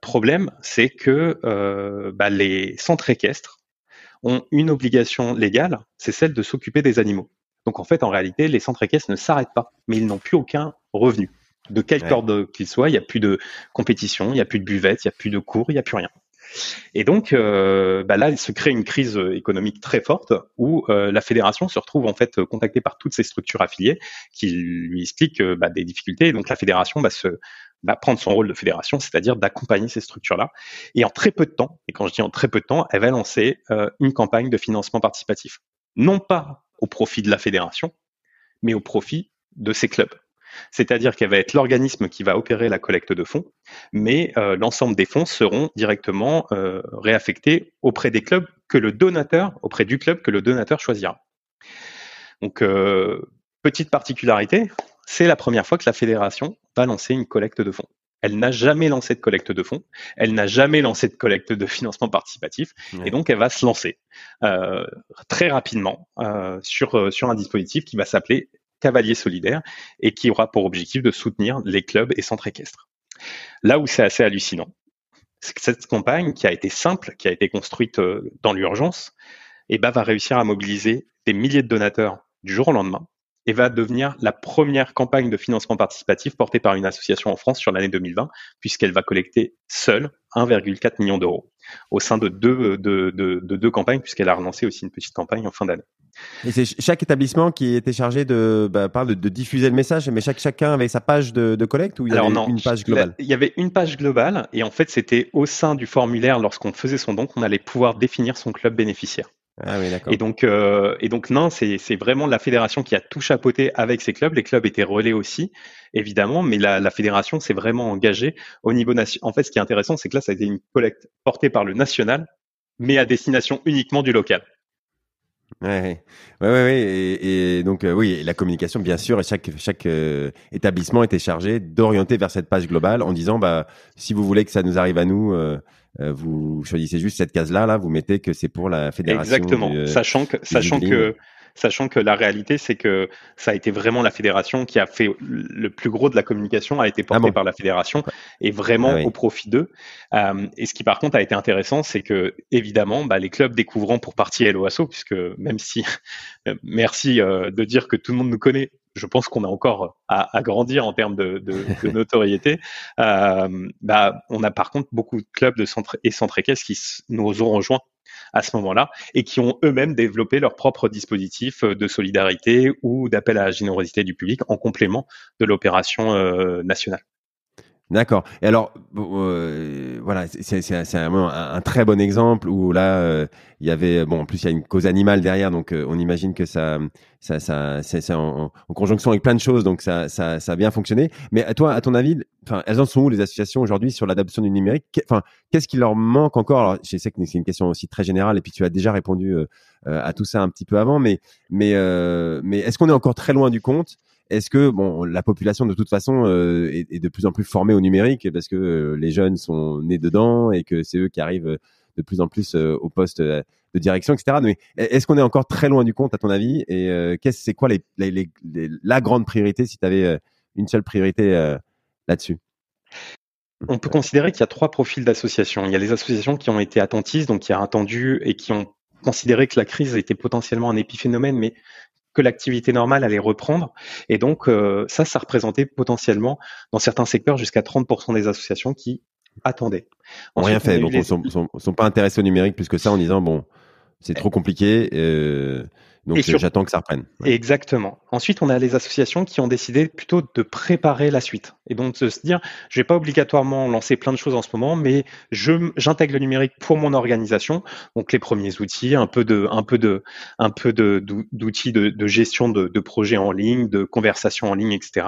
problème, c'est que bah, les centres équestres ont une obligation légale, c'est celle de s'occuper des animaux. Donc en fait, en réalité, les centres équestres ne s'arrêtent pas, mais ils n'ont plus aucun revenu. De quelque ordre qu'il soit, il n'y a plus de compétition, il n'y a plus de buvette, il n'y a plus de cours, il n'y a plus rien. Et donc euh, bah là, il se crée une crise économique très forte où euh, la fédération se retrouve en fait contactée par toutes ces structures affiliées qui lui expliquent euh, bah, des difficultés. Et donc la fédération va se va prendre son rôle de fédération, c'est-à-dire d'accompagner ces structures-là. Et en très peu de temps, et quand je dis en très peu de temps, elle va lancer une campagne de financement participatif. Non pas au profit de la fédération, mais au profit de ces clubs. C'est-à-dire qu'elle va être l'organisme qui va opérer la collecte de fonds, mais euh, l'ensemble des fonds seront directement euh, réaffectés auprès des clubs que le donateur, auprès du club que le donateur choisira. Donc, euh, petite particularité, c'est la première fois que la fédération va lancer une collecte de fonds. Elle n'a jamais lancé de collecte de fonds, elle n'a jamais lancé de collecte de financement participatif, et donc elle va se lancer euh, très rapidement euh, sur, euh, sur un dispositif qui va s'appeler Cavalier Solidaire et qui aura pour objectif de soutenir les clubs et centres équestres. Là où c'est assez hallucinant, c'est que cette campagne qui a été simple, qui a été construite dans l'urgence, eh ben, va réussir à mobiliser des milliers de donateurs du jour au lendemain et va devenir la première campagne de financement participatif portée par une association en France sur l'année 2020, puisqu'elle va collecter seule 1,4 million d'euros au sein de deux, de, de, de deux campagnes, puisqu'elle a relancé aussi une petite campagne en fin d'année. Et c'est chaque établissement qui était chargé de, bah, de, de, diffuser le message, mais chaque, chacun avait sa page de, de collecte ou il y avait une page globale? Il y avait une page globale et en fait c'était au sein du formulaire lorsqu'on faisait son don qu'on allait pouvoir définir son club bénéficiaire. Ah. Et donc, euh, non, c'est vraiment la fédération qui a tout chapeauté avec ses clubs. Les clubs étaient relais aussi, évidemment, mais la, la fédération s'est vraiment engagée au niveau national. En fait, ce qui est intéressant, c'est que là, ça a été une collecte portée par le national, mais à destination uniquement du local. Ouais, ouais, ouais, Et, et, donc euh, oui, la communication, bien sûr, et chaque chaque euh, établissement était chargé d'orienter vers cette page globale en disant bah si vous voulez que ça nous arrive à nous, euh, euh, vous choisissez juste cette case-là, là, vous mettez que c'est pour la fédération. Exactement, sachant que, sachant que sachant que la réalité, c'est que ça a été vraiment la fédération qui a fait le plus gros de la communication, a été ah porté par la fédération et vraiment ah au profit d'eux. Euh, et ce qui par contre a été intéressant, c'est que évidemment, bah, les clubs découvrant pour partie LOASO, puisque même si, merci euh, de dire que tout le monde nous connaît, je pense qu'on a encore à, à, grandir en termes de, de, de notoriété. Euh, bah, on a par contre beaucoup de clubs de centre et centre équestre qui nous ont rejoints à ce moment-là et qui ont eux-mêmes développé leur propre dispositif de solidarité ou d'appel à la générosité du public en complément de l'opération euh, nationale. D'accord. Et alors, euh, voilà, c'est un, un, très bon exemple où là, euh, il y avait, bon, en plus, il y a une cause animale derrière, donc euh, on imagine que ça, ça, ça c'est en, en, conjonction avec plein de choses, donc ça, ça, ça a bien fonctionné. Mais à toi, à ton avis, elles en sont où les associations aujourd'hui sur l'adoption du numérique? Enfin, qu'est-ce qui leur manque encore? Alors, je sais que c'est une question aussi très générale, et puis tu as déjà répondu euh, à tout ça un petit peu avant, mais, mais, mais est-ce qu'on est encore très loin du compte? Est-ce que bon, la population de toute façon euh, est, de plus en plus formée au numérique parce que euh, les jeunes sont nés dedans et que c'est eux qui arrivent euh, de plus en plus au poste de direction, etc. Mais est-ce qu'on est encore très loin du compte à ton avis? Et qu'est-ce, c'est quoi la grande priorité si tu avais une seule priorité là-dessus? On peut considérer qu'il y a trois profils d'associations. Il y a les associations qui ont été attentistes, donc qui ont attendu et qui ont considéré que la crise était potentiellement un épiphénomène, mais que l'activité normale allait reprendre. Et donc, euh, ça, ça représentait potentiellement, dans certains secteurs, jusqu'à 30% des associations qui attendaient. On rien fait, donc ils ne sont, sont, pas intéressés au numérique plus que ça en disant, bon, c'est trop compliqué. Euh, donc j'attends que ça reprenne. Exactement. Ensuite, on a les associations qui ont décidé plutôt de préparer la suite. Et donc de se dire, je vais pas obligatoirement lancer plein de choses en ce moment, mais j'intègre le numérique pour mon organisation. Donc les premiers outils, un peu de un peu de un peu de d'outils de, de, gestion de, de projets en ligne, de conversations en ligne, etc.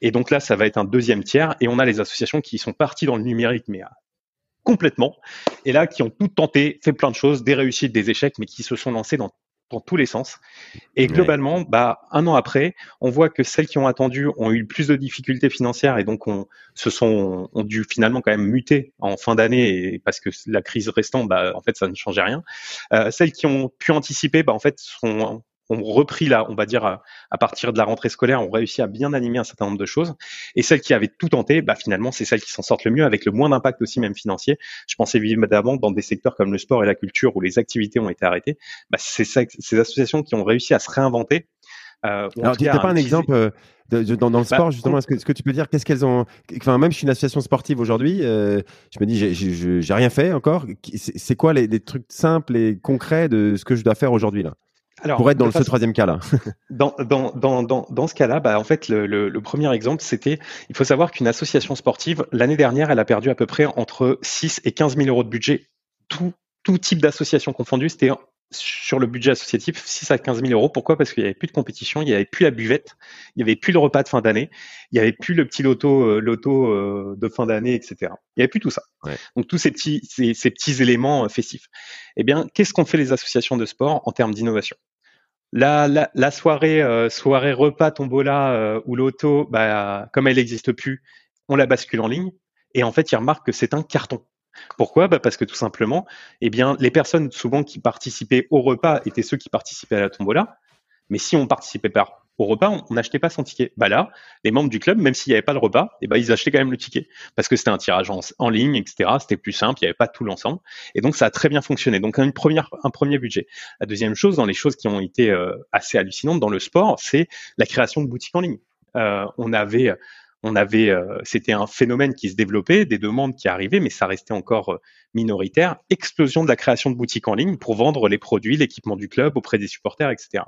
Et donc là, ça va être un deuxième tiers. Et on a les associations qui sont parties dans le numérique, mais complètement. Et là, qui ont tout tenté, fait plein de choses, des réussites, des échecs, mais qui se sont lancées dans dans tous les sens. Et globalement, bah, un an après, on voit que celles qui ont attendu ont eu plus de difficultés financières et donc on, se sont, ont dû finalement quand même muter en fin d'année parce que la crise restant, bah, en fait, ça ne changeait rien. Euh, celles qui ont pu anticiper, bah, en fait, sont, ont repris là, on va dire à, partir de la rentrée scolaire, ont réussi à bien animer un certain nombre de choses. Et celles qui avaient tout tenté, bah finalement, c'est celles qui s'en sortent le mieux, avec le moins d'impact aussi même financier. Je pensais évidemment dans des secteurs comme le sport et la culture où les activités ont été arrêtées. Bah, c'est ces associations qui ont réussi à se réinventer. Euh, Alors, tu pas un exemple euh, de, dans, dans, le bah, sport, justement Est-ce que, que, tu peux dire qu'est-ce qu'elles ont Enfin, même je suis une association sportive aujourd'hui, euh, je me dis, j'ai rien fait encore. C'est quoi les, les, trucs simples et concrets de ce que je dois faire aujourd'hui là? Alors, pour être dans ce troisième cas-là. dans, dans, dans, dans, dans ce cas-là, bah, en fait, le, le, le premier exemple, c'était, il faut savoir qu'une association sportive, l'année dernière, elle a perdu à peu près entre 6 et 15 000 euros de budget. Tout, tout type d'association confondue, c'était sur le budget associatif 6 à 15 000 euros. Pourquoi? Parce qu'il n'y avait plus de compétition, il n'y avait plus la buvette, il n'y avait plus le repas de fin d'année, il n'y avait plus le petit loto, euh, loto euh, de fin d'année, etc. Il n'y avait plus tout ça. Donc tous ces petits, ces, ces petits éléments euh, festifs. Eh bien, qu'est-ce qu'ont fait les associations de sport en termes d'innovation? La, la, la, soirée, soirée repas tombola ou loto, bah, comme elle n'existe plus, on la bascule en ligne. Et en fait, ils remarquent que c'est un carton. Pourquoi? Bah Parce que tout simplement, eh bien, les personnes souvent qui participaient au repas étaient ceux qui participaient à la tombola. Mais si on participait pas au repas, on n'achetait pas son ticket. Bah là, les membres du club, même s'il n'y avait pas le repas, eh ben, ils achetaient quand même le ticket. Parce que c'était un tirage en, ligne, etc. C'était plus simple, il n'y avait pas tout l'ensemble. Et donc, ça a très bien fonctionné. Donc, une un premier budget. La deuxième chose, dans les choses qui ont été euh, assez hallucinantes dans le sport, c'est la création de boutiques en ligne. Euh, on avait on avait, euh, c'était un phénomène qui se développait, des demandes qui arrivaient, mais ça restait encore euh, minoritaire. Explosion de la création de boutiques en ligne pour vendre les produits, l'équipement du club auprès des supporters, etc.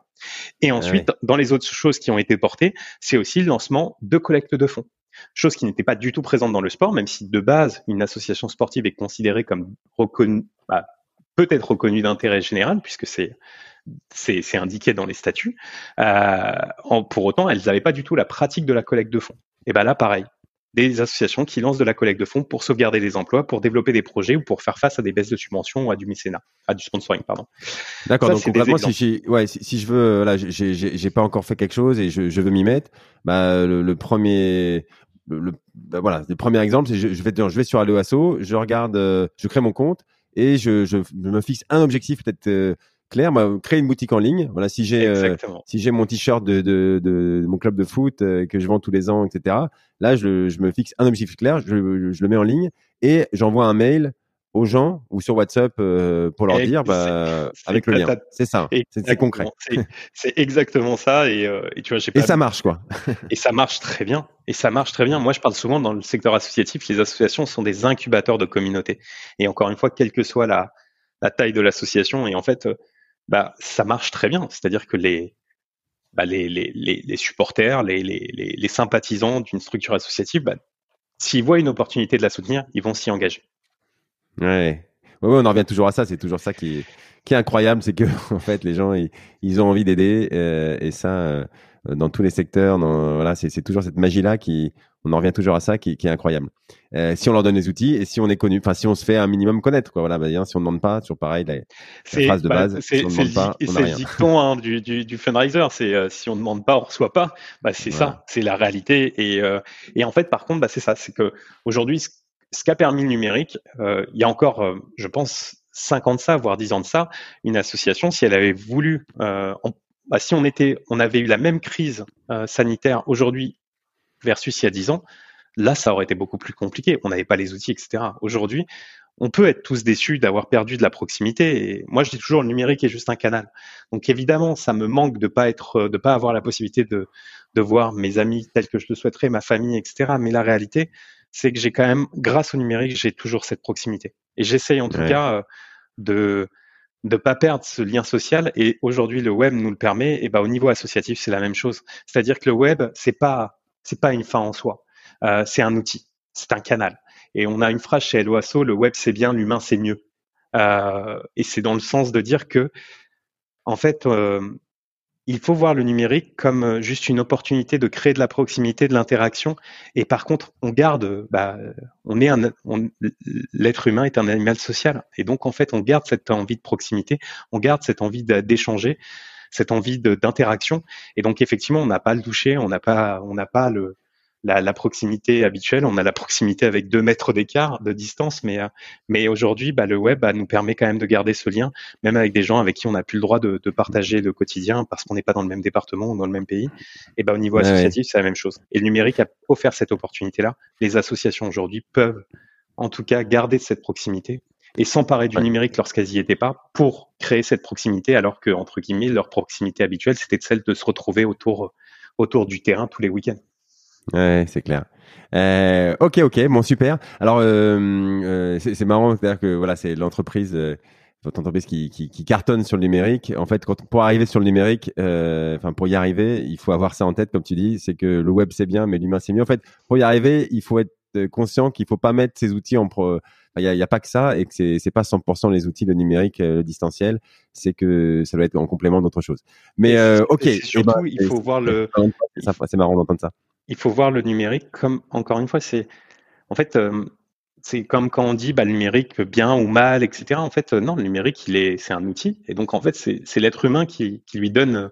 Et ensuite, dans les autres choses qui ont été portées, c'est aussi le lancement de collecte de fonds. Chose qui n'était pas du tout présente dans le sport, même si de base, une association sportive est considérée comme reconnue, bah, peut-être reconnue d'intérêt général, puisque c'est c'est indiqué dans les statuts. Euh, pour autant, elles n'avaient pas du tout la pratique de la collecte de fonds. Et ben là, pareil, des associations qui lancent de la collecte de fonds pour sauvegarder des emplois, pour développer des projets ou pour faire face à des baisses de subventions ou à du mécénat, à du sponsoring, pardon. D'accord. Donc concrètement, si, ouais, si, je veux, là, j'ai pas encore fait quelque chose et je, je veux m'y mettre, bah le, premier, le, bah, voilà, le premier exemple, c'est je, je, vais, je vais sur Alloasso, je regarde, euh, je crée mon compte et je, je, me fixe un objectif peut-être. Euh, clair. Bah, créer une boutique en ligne. Voilà, si j'ai euh, si j'ai mon t-shirt de, de, de, mon club de foot euh, que je vends tous les ans, etc. Là, je, je me fixe un objectif clair, je, je le mets en ligne et j'envoie un mail aux gens ou sur WhatsApp euh, pour leur dire bah, avec le lien. C'est ça, c'est concret. C'est exactement ça et, et tu vois, pas, et ça marche quoi. et ça marche très bien. Et ça marche très bien. Moi, je parle souvent dans le secteur associatif, les associations sont des incubateurs de communautés. Et encore une fois, quelle que soit la, la taille de l'association, et en fait, bah, ça marche très bien. C'est-à-dire que les, bah, les, les, les, supporters, les, les, sympathisants d'une structure associative, bah, s'ils voient une opportunité de la soutenir, ils vont s'y engager. Ouais. ouais. on en revient toujours à ça. C'est toujours ça qui est, qui incroyable, c'est que en fait, les gens, ils, ils ont envie d'aider, euh, et ça, euh, dans tous les secteurs, dans, voilà, c'est toujours cette magie-là qui, on en revient toujours à ça qui, qui est incroyable. Euh, si on leur donne les outils et si on est connu, enfin si on se fait un minimum connaître, quoi. Voilà, bah, si on ne demande pas, toujours pareil, la, phrase de bah, base. C'est si le dicton hein, du, du, du, fundraiser, c'est euh, si on ne demande pas, on reçoit pas. Bah, c'est ça, c'est la réalité. Et, euh, et en fait, par contre, bah, c'est ça, c'est que aujourd'hui, ce, ce qu'a permis le numérique, euh, il y a encore, je pense, 5 ans de ça, voire 10 ans de ça, une association, si elle avait voulu, bah, si on était, on avait eu la même crise sanitaire aujourd'hui versus il y a 10 ans, là, ça aurait été beaucoup plus compliqué. On n'avait pas les outils, etc. Aujourd'hui, on peut être tous déçus d'avoir perdu de la proximité. Et moi, je dis toujours, le numérique est juste un canal. Donc, évidemment, ça me manque de pas être, de pas avoir la possibilité de, de voir mes amis tels que je le souhaiterais, ma famille, etc. Mais la réalité, c'est que j'ai quand même, grâce au numérique, j'ai toujours cette proximité. Et j'essaye en tout cas euh, de de pas perdre ce lien social. Et aujourd'hui, le web nous le permet. Et ben, au niveau associatif, c'est la même chose. C'est-à-dire que le web, c'est pas c'est pas une fin en soi. Euh, c'est un outil, c'est un canal. Et on a une phrase chez Eloasso, le web c'est bien, l'humain c'est mieux. Euh, et c'est dans le sens de dire que, en fait, euh, il faut voir le numérique comme juste une opportunité de créer de la proximité, de l'interaction. Et par contre, on garde, bah, on est un, l'être humain est un animal social. Et donc, en fait, on garde cette envie de proximité, on garde cette envie d'échanger cette envie d'interaction. Et donc effectivement, on n'a pas le toucher, on n'a pas, on n'a pas le la, la, proximité habituelle. On a la proximité avec deux mètres d'écart de distance, mais euh, mais aujourd'hui, bah, le web bah, nous permet quand même de garder ce lien, même avec des gens avec qui on n'a plus le droit de, de, partager le quotidien parce qu'on n'est pas dans le même département ou dans le même pays. Et bah, au niveau associatif, c'est la même chose. Et le numérique a offert cette opportunité-là. Les associations aujourd'hui peuvent, en tout cas, garder cette proximité et s'emparer du numérique lorsqu'elles n'y étaient pas pour créer cette proximité, alors que, entre guillemets, leur proximité habituelle, c'était celle de se retrouver autour, autour du terrain tous les week-ends. Ouais, c'est clair. Euh, ok, ok, bon, super. Alors, euh, euh c'est marrant, c'est-à-dire que voilà, c'est l'entreprise, votre entreprise qui, qui, qui, cartonne sur le numérique. En fait, quand, pour arriver sur le numérique, euh, enfin pour y arriver, il faut avoir ça en tête, comme tu dis, c'est que le web c'est bien, mais l'humain c'est mieux. En fait, pour y arriver, il faut être conscient qu'il faut pas mettre ces outils en pro il n'y a, a, pas que ça et que c'est c'est pas 100% les outils le numérique le distanciel c'est que ça doit être en complément d'autre chose mais euh, ok et surtout ben, il faut voir le c'est marrant d'entendre ça il faut voir le numérique comme encore une fois c'est en fait euh, c'est comme quand on dit bah, le numérique bien ou mal etc en fait non le numérique il est c'est un outil et donc en fait c'est l'être humain qui qui lui donne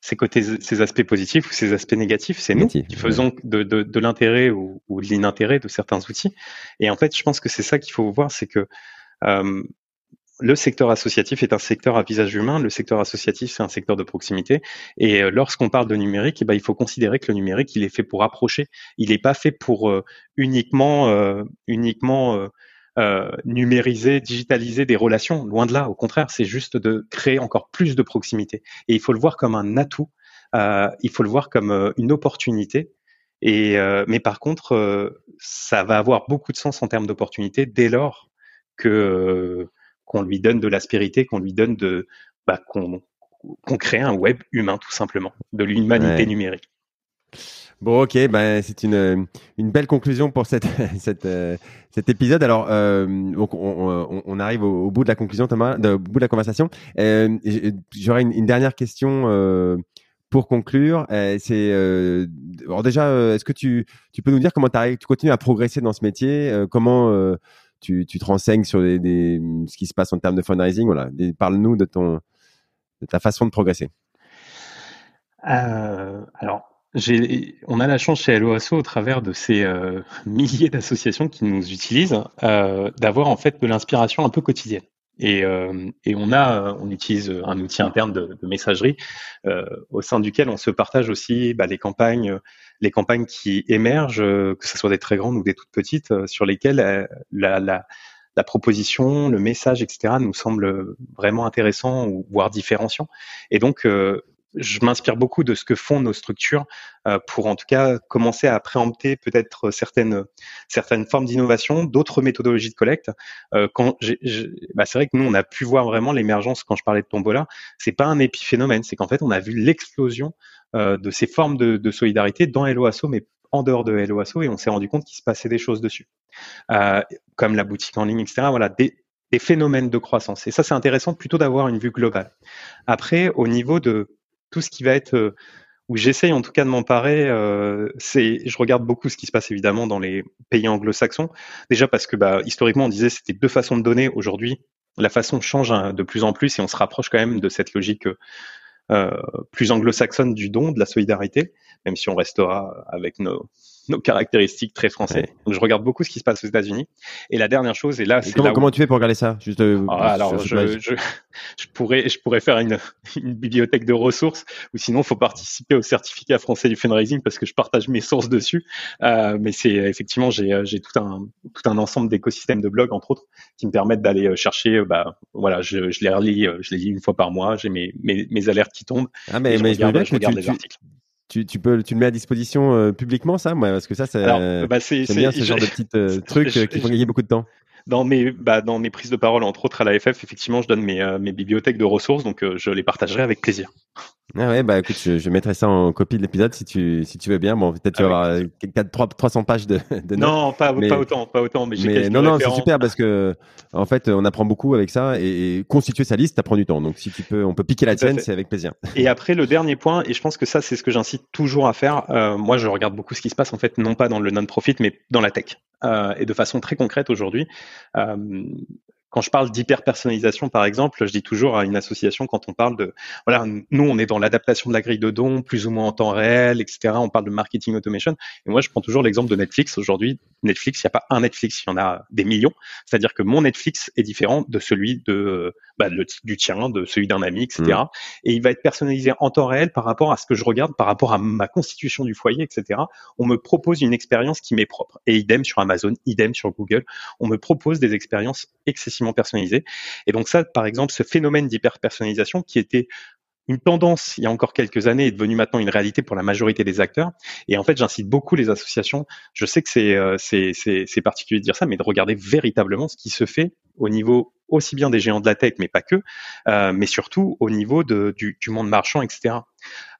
ses côtés, ses aspects positifs ou ses aspects négatifs. C'est nous qui faisons de, de, de l'intérêt ou, ou, de l'inintérêt de certains outils. Et en fait, je pense que c'est ça qu'il faut voir, c'est que euh, le secteur associatif est un secteur à visage humain. Le secteur associatif, c'est un secteur de proximité. Et euh, lorsqu'on parle de numérique, eh ben, il faut considérer que le numérique, il est fait pour approcher. Il n'est pas fait pour euh, uniquement, euh, uniquement numériser, digitaliser des relations. Loin de là, au contraire, c'est juste de créer encore plus de proximité. Et il faut le voir comme un atout. Il faut le voir comme une opportunité. Mais par contre, ça va avoir beaucoup de sens en termes d'opportunité dès lors que qu'on lui donne de l'aspérité, qu'on lui donne de bah, qu'on crée un web humain tout simplement, de l'humanité numérique. Bon, ok, ben c'est une, une belle conclusion pour cette, cette, euh, cet épisode. Alors, euh, donc on, on, arrive au, bout de la conclusion, Thomas, au bout de la conversation. Euh, J'aurais une, une, dernière question pour conclure. C'est alors déjà, est-ce que tu, tu peux nous dire comment tu continues à progresser dans ce métier? Comment tu, tu te renseignes sur des, ce qui se passe en termes de fundraising Voilà, parle-nous de ton de ta façon de progresser. alors on a la chance chez LOASO, au travers de ces euh, milliers d'associations qui nous utilisent, euh, d'avoir en fait de l'inspiration un peu quotidienne. Et, et on a, on utilise un outil interne de, de messagerie au sein duquel on se partage aussi bah, les campagnes, les campagnes qui émergent, que ce soit des très grandes ou des toutes petites, sur lesquelles la, la la proposition, le message, etc., nous semble vraiment intéressant ou voire différenciant. Et donc, euh, je m'inspire beaucoup de ce que font nos structures euh, pour en tout cas commencer à préempter peut-être certaines certaines formes d'innovation, d'autres méthodologies de collecte. Euh, quand bah c'est vrai que nous on a pu voir vraiment l'émergence quand je parlais de Tombola. C'est pas un épiphénomène, c'est qu'en fait on a vu l'explosion de ces formes de, de solidarité dans Helloasso, mais en dehors de Helloasso, et on s'est rendu compte qu'il se passait des choses dessus. Euh, comme la boutique en ligne, etc. Voilà, des, phénomènes de croissance. Et ça, c'est intéressant plutôt d'avoir une vue globale. Après, au niveau de tout ce qui va être euh, où j'essaye en tout cas de m'emparer, euh, c'est, je regarde beaucoup ce qui se passe évidemment dans les pays anglo-saxons. Déjà parce que bah, historiquement, on disait c'était deux façons de donner. Aujourd'hui, la façon change hein, de plus en plus et on se rapproche quand même de cette logique euh, plus anglo-saxonne du don, de la solidarité, même si on restera avec nos, nos caractéristiques très français. Donc je regarde beaucoup ce qui se passe aux États-Unis. Et la dernière chose, et là, c'est comment, comment tu fais pour regarder ça? Juste, euh, ah, alors je, je, je, pourrais je pourrais faire une, une bibliothèque de ressources, ou sinon faut participer au certificat français du fundraising parce que je partage mes sources dessus. Euh, mais c'est effectivement j'ai euh, j'ai tout un tout un ensemble d'écosystèmes de blogs entre autres qui me permettent d'aller euh, chercher. Bah voilà, je, je les relis, je les lis une fois par mois. J'ai mes, mes, mes alertes qui tombent. Ah mais, mais je regarde, je regarde les articles tu, tu, peux, tu le mets à disposition euh, publiquement, ça? Moi, Parce que ça, c'est bah, bien ce genre de petits euh, trucs euh, qui font gagner beaucoup de temps dans mes, bah, dans mes prises de parole, entre autres à l'AFF, effectivement, je donne mes, mes bibliothèques de ressources, donc je les partagerai avec plaisir. Ah ouais, bah écoute, je, je mettrai ça en copie de l'épisode si tu, si tu veux bien. Bon, peut-être tu vas avoir 4, 300 pages de, de notes. Non, pas, pas autant, pas autant, mais, mais Non, non, c'est super parce que, en fait, on apprend beaucoup avec ça et, constituer sa liste, ça prend du temps. Donc, si tu peux, on peut piquer la tienne, c'est avec plaisir. Et après, le dernier point, et je pense que ça, c'est ce que j'incite toujours à faire. Euh, moi, je regarde beaucoup ce qui se passe, en fait, non pas dans le non-profit, mais dans la tech. Euh, et de façon très concrète aujourd'hui. Euh, quand je parle d'hyper-personnalisation, par exemple, je dis toujours à une association quand on parle de, voilà, nous, on est dans l'adaptation de la grille de dons, plus ou moins en temps réel, etc. On parle de marketing automation. Et moi, je prends toujours l'exemple de Netflix. Aujourd'hui, Netflix, il n'y a pas un Netflix, il y en a des millions. C'est-à-dire que mon Netflix est différent de celui de, bah, du tien, de celui d'un ami, etc. Mmh. Et il va être personnalisé en temps réel par rapport à ce que je regarde, par rapport à ma constitution du foyer, etc. On me propose une expérience qui m'est propre. Et idem sur Amazon, idem sur Google. On me propose des expériences excessives personnalisé. Et donc ça, par exemple, ce phénomène d'hyper-personnalisation qui était une tendance il y a encore quelques années est devenue maintenant une réalité pour la majorité des acteurs. Et en fait, j'incite beaucoup les associations. Je sais que c'est euh, c'est particulier de dire ça, mais de regarder véritablement ce qui se fait au niveau aussi bien des géants de la tech, mais pas que, euh, mais surtout au niveau de, du, du, monde marchand, etc.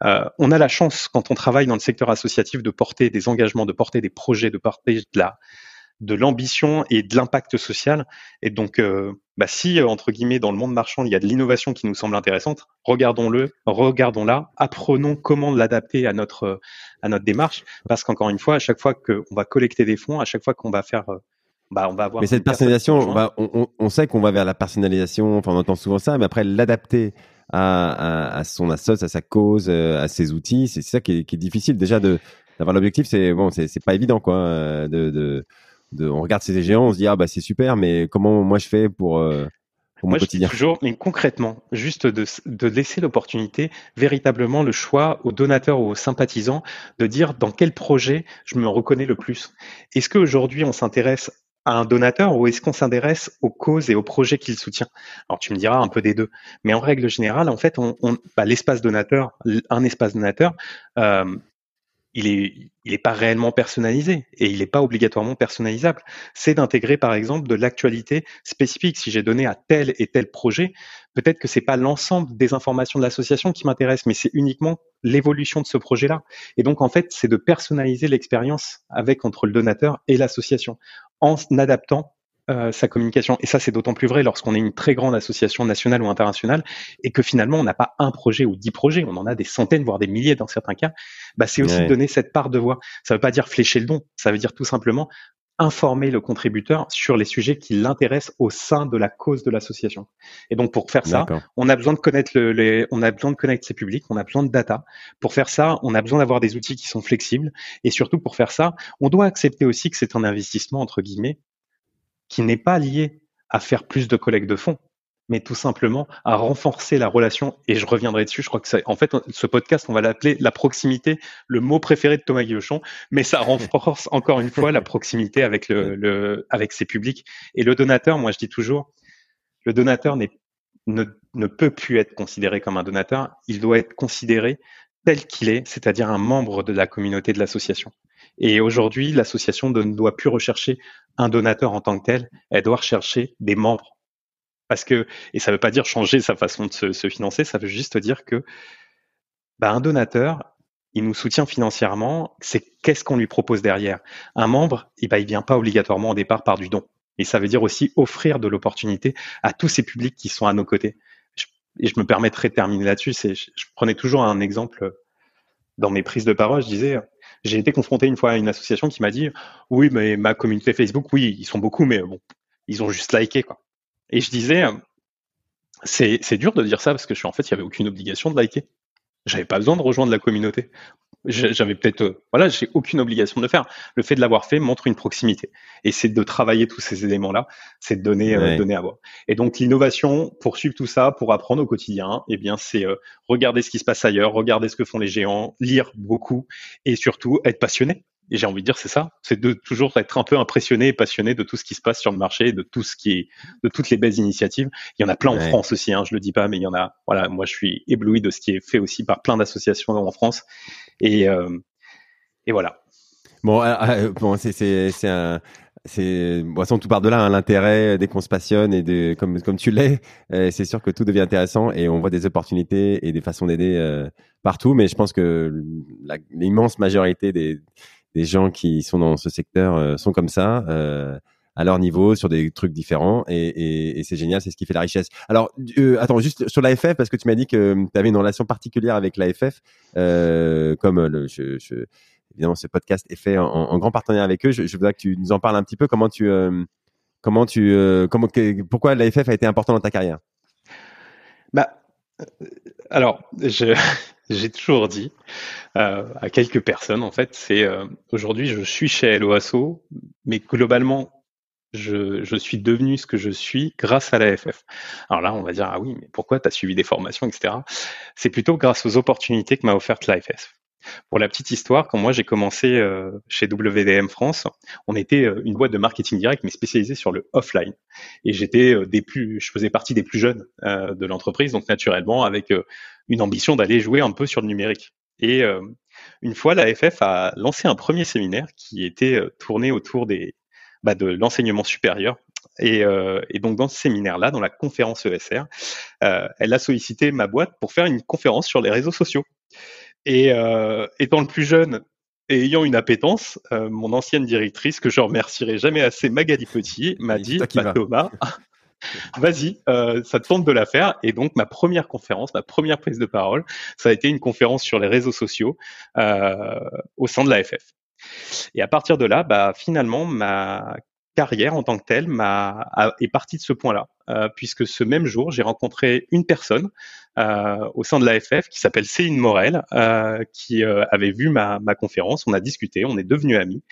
Euh, on a la chance, quand on travaille dans le secteur associatif, de porter des engagements, de porter des projets, de porter de la, de l'ambition et de l'impact social. Et donc, euh, bah, si euh, entre guillemets dans le monde marchand il y a de l'innovation qui nous semble intéressante, regardons-le, regardons-la, apprenons comment l'adapter à notre à notre démarche, parce qu'encore une fois, à chaque fois qu'on va collecter des fonds, à chaque fois qu'on va faire euh, bah, on va avoir. Mais cette personnalisation, on, on, sait qu'on va vers la personnalisation. Enfin, on entend souvent ça, mais après l'adapter à, à, son assoce, à sa cause, à ses outils, c'est ça qui est, qui est, difficile. Déjà de d'avoir l'objectif, c'est bon, c'est pas évident quoi. De, de on regarde ces géants, on se dit ah bah c'est super, mais comment moi je fais pour euh, moi, je dis toujours, mais concrètement, juste de, de laisser l'opportunité, véritablement le choix aux donateurs ou aux sympathisants de dire dans quel projet je me reconnais le plus. Est-ce qu'aujourd'hui on s'intéresse à un donateur ou est-ce qu'on s'intéresse aux causes et aux projets qu'il soutient? Alors tu me diras un peu des deux, mais en règle générale, en fait, on, on bah, l'espace donateur, un espace donateur, euh, il est, il est pas réellement personnalisé et il n'est pas obligatoirement personnalisable. C'est d'intégrer, par exemple, de l'actualité spécifique. Si j'ai donné à tel et tel projet, peut-être que c'est pas l'ensemble des informations de l'association qui m'intéresse, mais c'est uniquement l'évolution de ce projet-là. Et donc, en fait, c'est de personnaliser l'expérience avec entre le donateur et l'association en adaptant euh, sa communication. Et ça, c'est d'autant plus vrai lorsqu'on est une très grande association nationale ou internationale et que finalement, on n'a pas un projet ou dix projets, on en a des centaines, voire des milliers dans certains cas. Bah, c'est aussi donner cette part de voix. Ça ne veut pas dire flécher le don, ça veut dire tout simplement informer le contributeur sur les sujets qui l'intéressent au sein de la cause de l'association. Et donc pour faire ça, on a besoin de connaître le, les, on a besoin de connaître ses publics, on a besoin de data. Pour faire ça, on a besoin d'avoir des outils qui sont flexibles. Et surtout pour faire ça, on doit accepter aussi que c'est un investissement entre guillemets qui n'est pas lié à faire plus de collectes de fonds. mais tout simplement à renforcer la relation. Et je reviendrai dessus. Je crois que ça, en fait, ce podcast, on va l'appeler la proximité, le mot préféré de Thomas Guillochon, mais ça renforce encore une fois la proximité avec le, le, avec ses publics. Et le donateur, moi, je dis toujours, le donateur n'est, ne, ne peut plus être considéré comme un donateur. Il doit être considéré tel qu'il est, c'est-à-dire un membre de la communauté de l'association. Et aujourd'hui, l'association ne doit plus rechercher un donateur en tant que tel, elle doit rechercher des membres parce que, et ça ne veut pas dire changer sa façon de se, financer, ça veut juste dire que bah, un donateur, il nous soutient financièrement, c'est qu'est-ce qu'on lui propose derrière. Un membre, eh ben, il vient pas obligatoirement au départ par du don. Et ça veut dire aussi offrir de l'opportunité à tous ces publics qui sont à nos côtés. et je me permettrai de terminer là-dessus. C'est, je, prenais toujours un exemple dans mes prises de parole. Je disais, j'ai été confronté une fois à une association qui m'a dit, oui, mais ma communauté Facebook, oui, ils sont beaucoup, mais bon, ils ont juste liké, quoi. Et je disais, c'est dur de dire ça parce que je suis en fait, il n'y avait aucune obligation de liker. J'avais pas besoin de rejoindre la communauté. J'avais peut-être, euh, voilà, j'ai aucune obligation de le faire. Le fait de l'avoir fait montre une proximité. Et c'est de travailler tous ces éléments-là, c'est de donner, euh, donner à voir. Et donc l'innovation, pour suivre tout ça, pour apprendre au quotidien, eh bien c'est euh, regarder ce qui se passe ailleurs, regarder ce que font les géants, lire beaucoup et surtout être passionné. Et j'ai envie de dire, c'est ça, c'est de toujours être un peu impressionné et passionné de tout ce qui se passe sur le marché, de tout ce qui est, de toutes les belles initiatives. Il y en a plein en France aussi, hein, je le dis pas, mais il y en a. Voilà, moi je suis ébloui de ce qui est fait aussi par plein d'associations en France. Et, euh, et voilà. Bon, euh, euh, bon, c'est un c'est bon, tout part de là hein, l'intérêt dès qu'on se passionne et de comme comme tu l'es c'est sûr que tout devient intéressant et on voit des opportunités et des façons d'aider partout mais je pense que l'immense majorité des des gens qui sont dans ce secteur euh, sont comme ça. Euh, à leur niveau sur des trucs différents et, c'est génial, c'est ce qui fait la richesse. Alors, euh, attends, juste sur l'AFF, parce que tu m'as dit que tu avais une relation particulière avec l'AFF, euh, comme évidemment ce podcast est fait en, grand partenaire avec eux. Je, voudrais que tu nous en parles un petit peu. Comment tu, euh, comment tu, comment, pourquoi l'AFF a été important dans ta carrière? Bah, alors, j'ai toujours dit euh, à quelques personnes, en fait, c'est euh, aujourd'hui je suis chez LOASO, mais globalement je, je, suis devenu ce que je suis grâce à l'AFF. Alors là, on va dire ah oui, mais pourquoi tu as suivi des formations, etc. C'est plutôt grâce aux opportunités que m'a offerte l'AFF. Pour la petite histoire, quand moi j'ai commencé euh, chez WDM France, on était euh, une boîte de marketing direct mais spécialisée sur le offline. Et j'étais euh, des plus, je faisais partie des plus jeunes de l'entreprise, donc naturellement avec une ambition d'aller jouer un peu sur le numérique. Et une fois, la FF a lancé un premier séminaire qui était tourné autour des, bah, de l'enseignement supérieur. Et, et, donc dans ce séminaire-là, dans la conférence ESR, elle a sollicité ma boîte pour faire une conférence sur les réseaux sociaux. Et euh, étant le plus jeune et ayant une appétence, euh, mon ancienne directrice, que je remercierai jamais assez, Magali Petit, m'a dit bah, Thomas, vas-y, euh, ça te tente de la faire. Et donc ma première conférence, ma première prise de parole, ça a été une conférence sur les réseaux sociaux euh, au sein de l'AFF. Et à partir de là, bah, finalement, ma carrière en tant que telle m'a est partie de ce point-là, euh, puisque ce même jour, j'ai rencontré une personne euh, au sein de l'AFF qui s'appelle Céline Morel, euh, qui avait vu ma, ma conférence. On a discuté, on est devenus amis.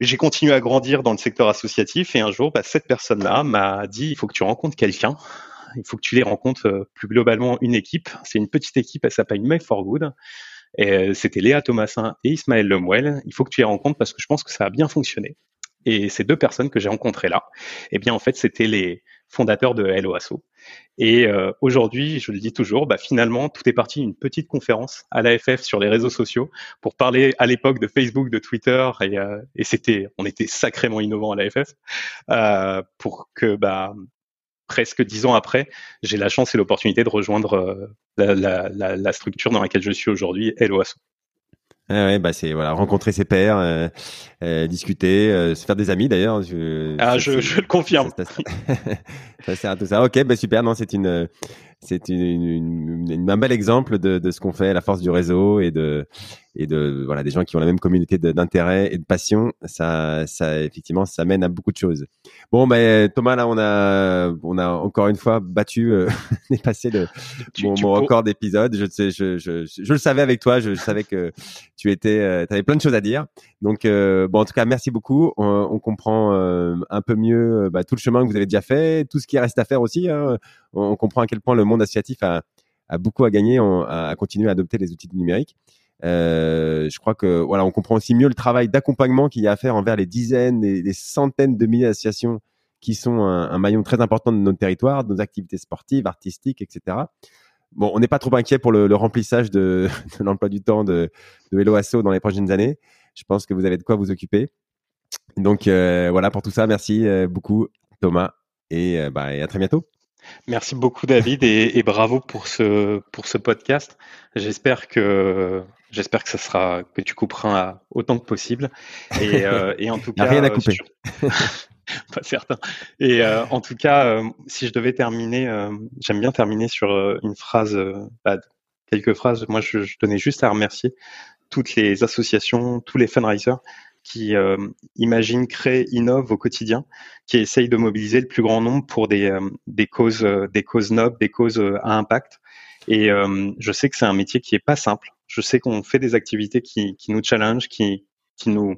J'ai continué à grandir dans le secteur associatif et un jour, bah, cette personne-là m'a dit il faut que tu rencontres quelqu'un. Il faut que tu les rencontres plus globalement une équipe. C'est une petite équipe, elle s'appelle Make for Good. Et c'était Léa Thomasin et Ismaël Lemuel. Il faut que tu les rencontres parce que je pense que ça a bien fonctionné. Et ces deux personnes que j'ai rencontrées là, eh bien en fait c'était les fondateurs de LOASO. Et euh, aujourd'hui, je le dis toujours, bah, finalement tout est parti d'une petite conférence à l'AFF sur les réseaux sociaux pour parler à l'époque de Facebook, de Twitter et, euh, et c'était, on était sacrément innovant à l'AFF euh, pour que bah, presque dix ans après, j'ai la chance et l'opportunité de rejoindre euh, la, la, la, la, structure dans laquelle je suis aujourd'hui, LOASO. Ah ouais, bah c'est voilà, rencontrer ses pairs, euh, euh, discuter, euh, se faire des amis d'ailleurs. ah, je, je, le confirme. Ça, sert à tout ça. Ok, bah super. Non, c'est une c'est une, un bel exemple de, de ce qu'on fait, la force du réseau et de et de voilà des gens qui ont la même communauté d'intérêt et de passion. Ça, ça effectivement, ça mène à beaucoup de choses. Bon, ben Thomas, là, on a on a encore une fois battu, euh, dépassé le mon, mon record d'épisodes. Je, je, je, je, le savais avec toi. Je, savais que tu étais, euh, avais plein de choses à dire. Donc euh, bon, en tout cas, merci beaucoup. On, on comprend euh, un peu mieux bah, tout le chemin que vous avez déjà fait, tout ce qui reste à faire aussi. Hein. On, comprend à quel point le monde associatif a beaucoup à gagner à continuer à adopter les outils numériques. Euh, je crois que voilà, on comprend aussi mieux le travail d'accompagnement qu'il y a à faire envers les dizaines et les centaines de milliers d'associations qui sont un, maillon très important de notre territoire, de nos activités sportives, artistiques, etc. Bon, on n'est pas trop inquiet pour le, remplissage de, l'emploi du temps de, de Hello Asso dans les prochaines années. Je pense que vous avez de quoi vous occuper. Donc euh, voilà pour tout ça. Merci euh, beaucoup Thomas et, bah, et à très bientôt. Merci beaucoup David et, bravo pour ce pour ce podcast. J'espère que j'espère que ça sera que tu couperas autant que possible et, euh, et en tout cas rien à couper. pas certain. Et euh, en tout cas, euh, si je devais terminer, j'aime bien terminer sur une phrase, bah, quelques phrases. Moi, je, je tenais juste à remercier toutes les associations, tous les fundraisers qui euh, imagine, crée, innove au quotidien, qui essaye de mobiliser le plus grand nombre pour des, euh, des causes, euh, des causes nobles, des causes à impact. Et je sais que c'est un métier qui est pas simple. Je sais qu'on fait des activités qui, qui nous challenge, qui, qui nous,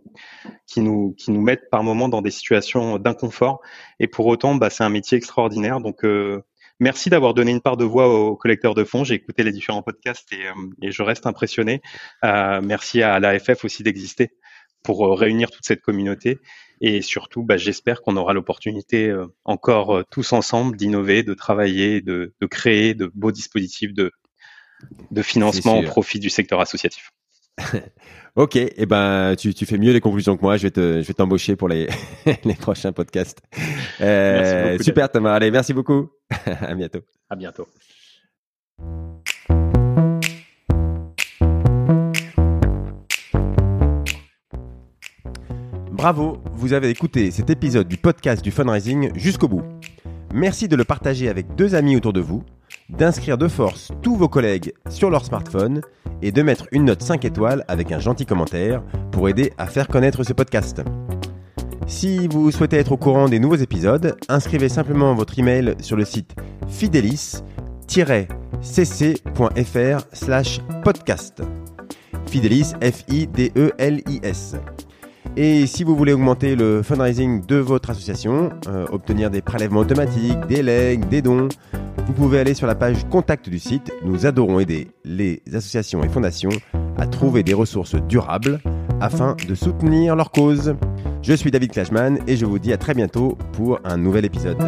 qui nous, qui nous mettent par moments dans des situations d'inconfort. Et pour autant, bah, c'est un métier extraordinaire. Donc, merci d'avoir donné une part de voix aux collecteurs de fonds. J'ai écouté les différents podcasts et, et je reste impressionné. merci à l'AFF aussi d'exister pour euh, réunir toute cette communauté. Et surtout, bah, j'espère qu'on aura l'opportunité euh, encore euh, tous ensemble d'innover, de travailler, de, de, créer de beaux dispositifs de, de financement au profit du secteur associatif. ok, et eh ben tu, tu, fais mieux les conclusions que moi. Je vais te, je vais t'embaucher pour les, les prochains podcasts. Euh, super Thomas. Allez, merci beaucoup. à bientôt. À bientôt. Bravo, vous avez écouté cet épisode du podcast du fundraising jusqu'au bout. Merci de le partager avec deux amis autour de vous, d'inscrire de force tous vos collègues sur leur smartphone et de mettre une note 5 étoiles avec un gentil commentaire pour aider à faire connaître ce podcast. Si vous souhaitez être au courant des nouveaux épisodes, inscrivez simplement votre email sur le site fidelis-cc.fr slash podcast. Fidelis, F-I-D-E-L-I-S. Et si vous voulez augmenter le fundraising de votre association, euh, obtenir des prélèvements automatiques, des legs, des dons, vous pouvez aller sur la page contact du site. Nous adorons aider les associations et fondations à trouver des ressources durables afin de soutenir leur cause. Je suis David Clashman et je vous dis à très bientôt pour un nouvel épisode.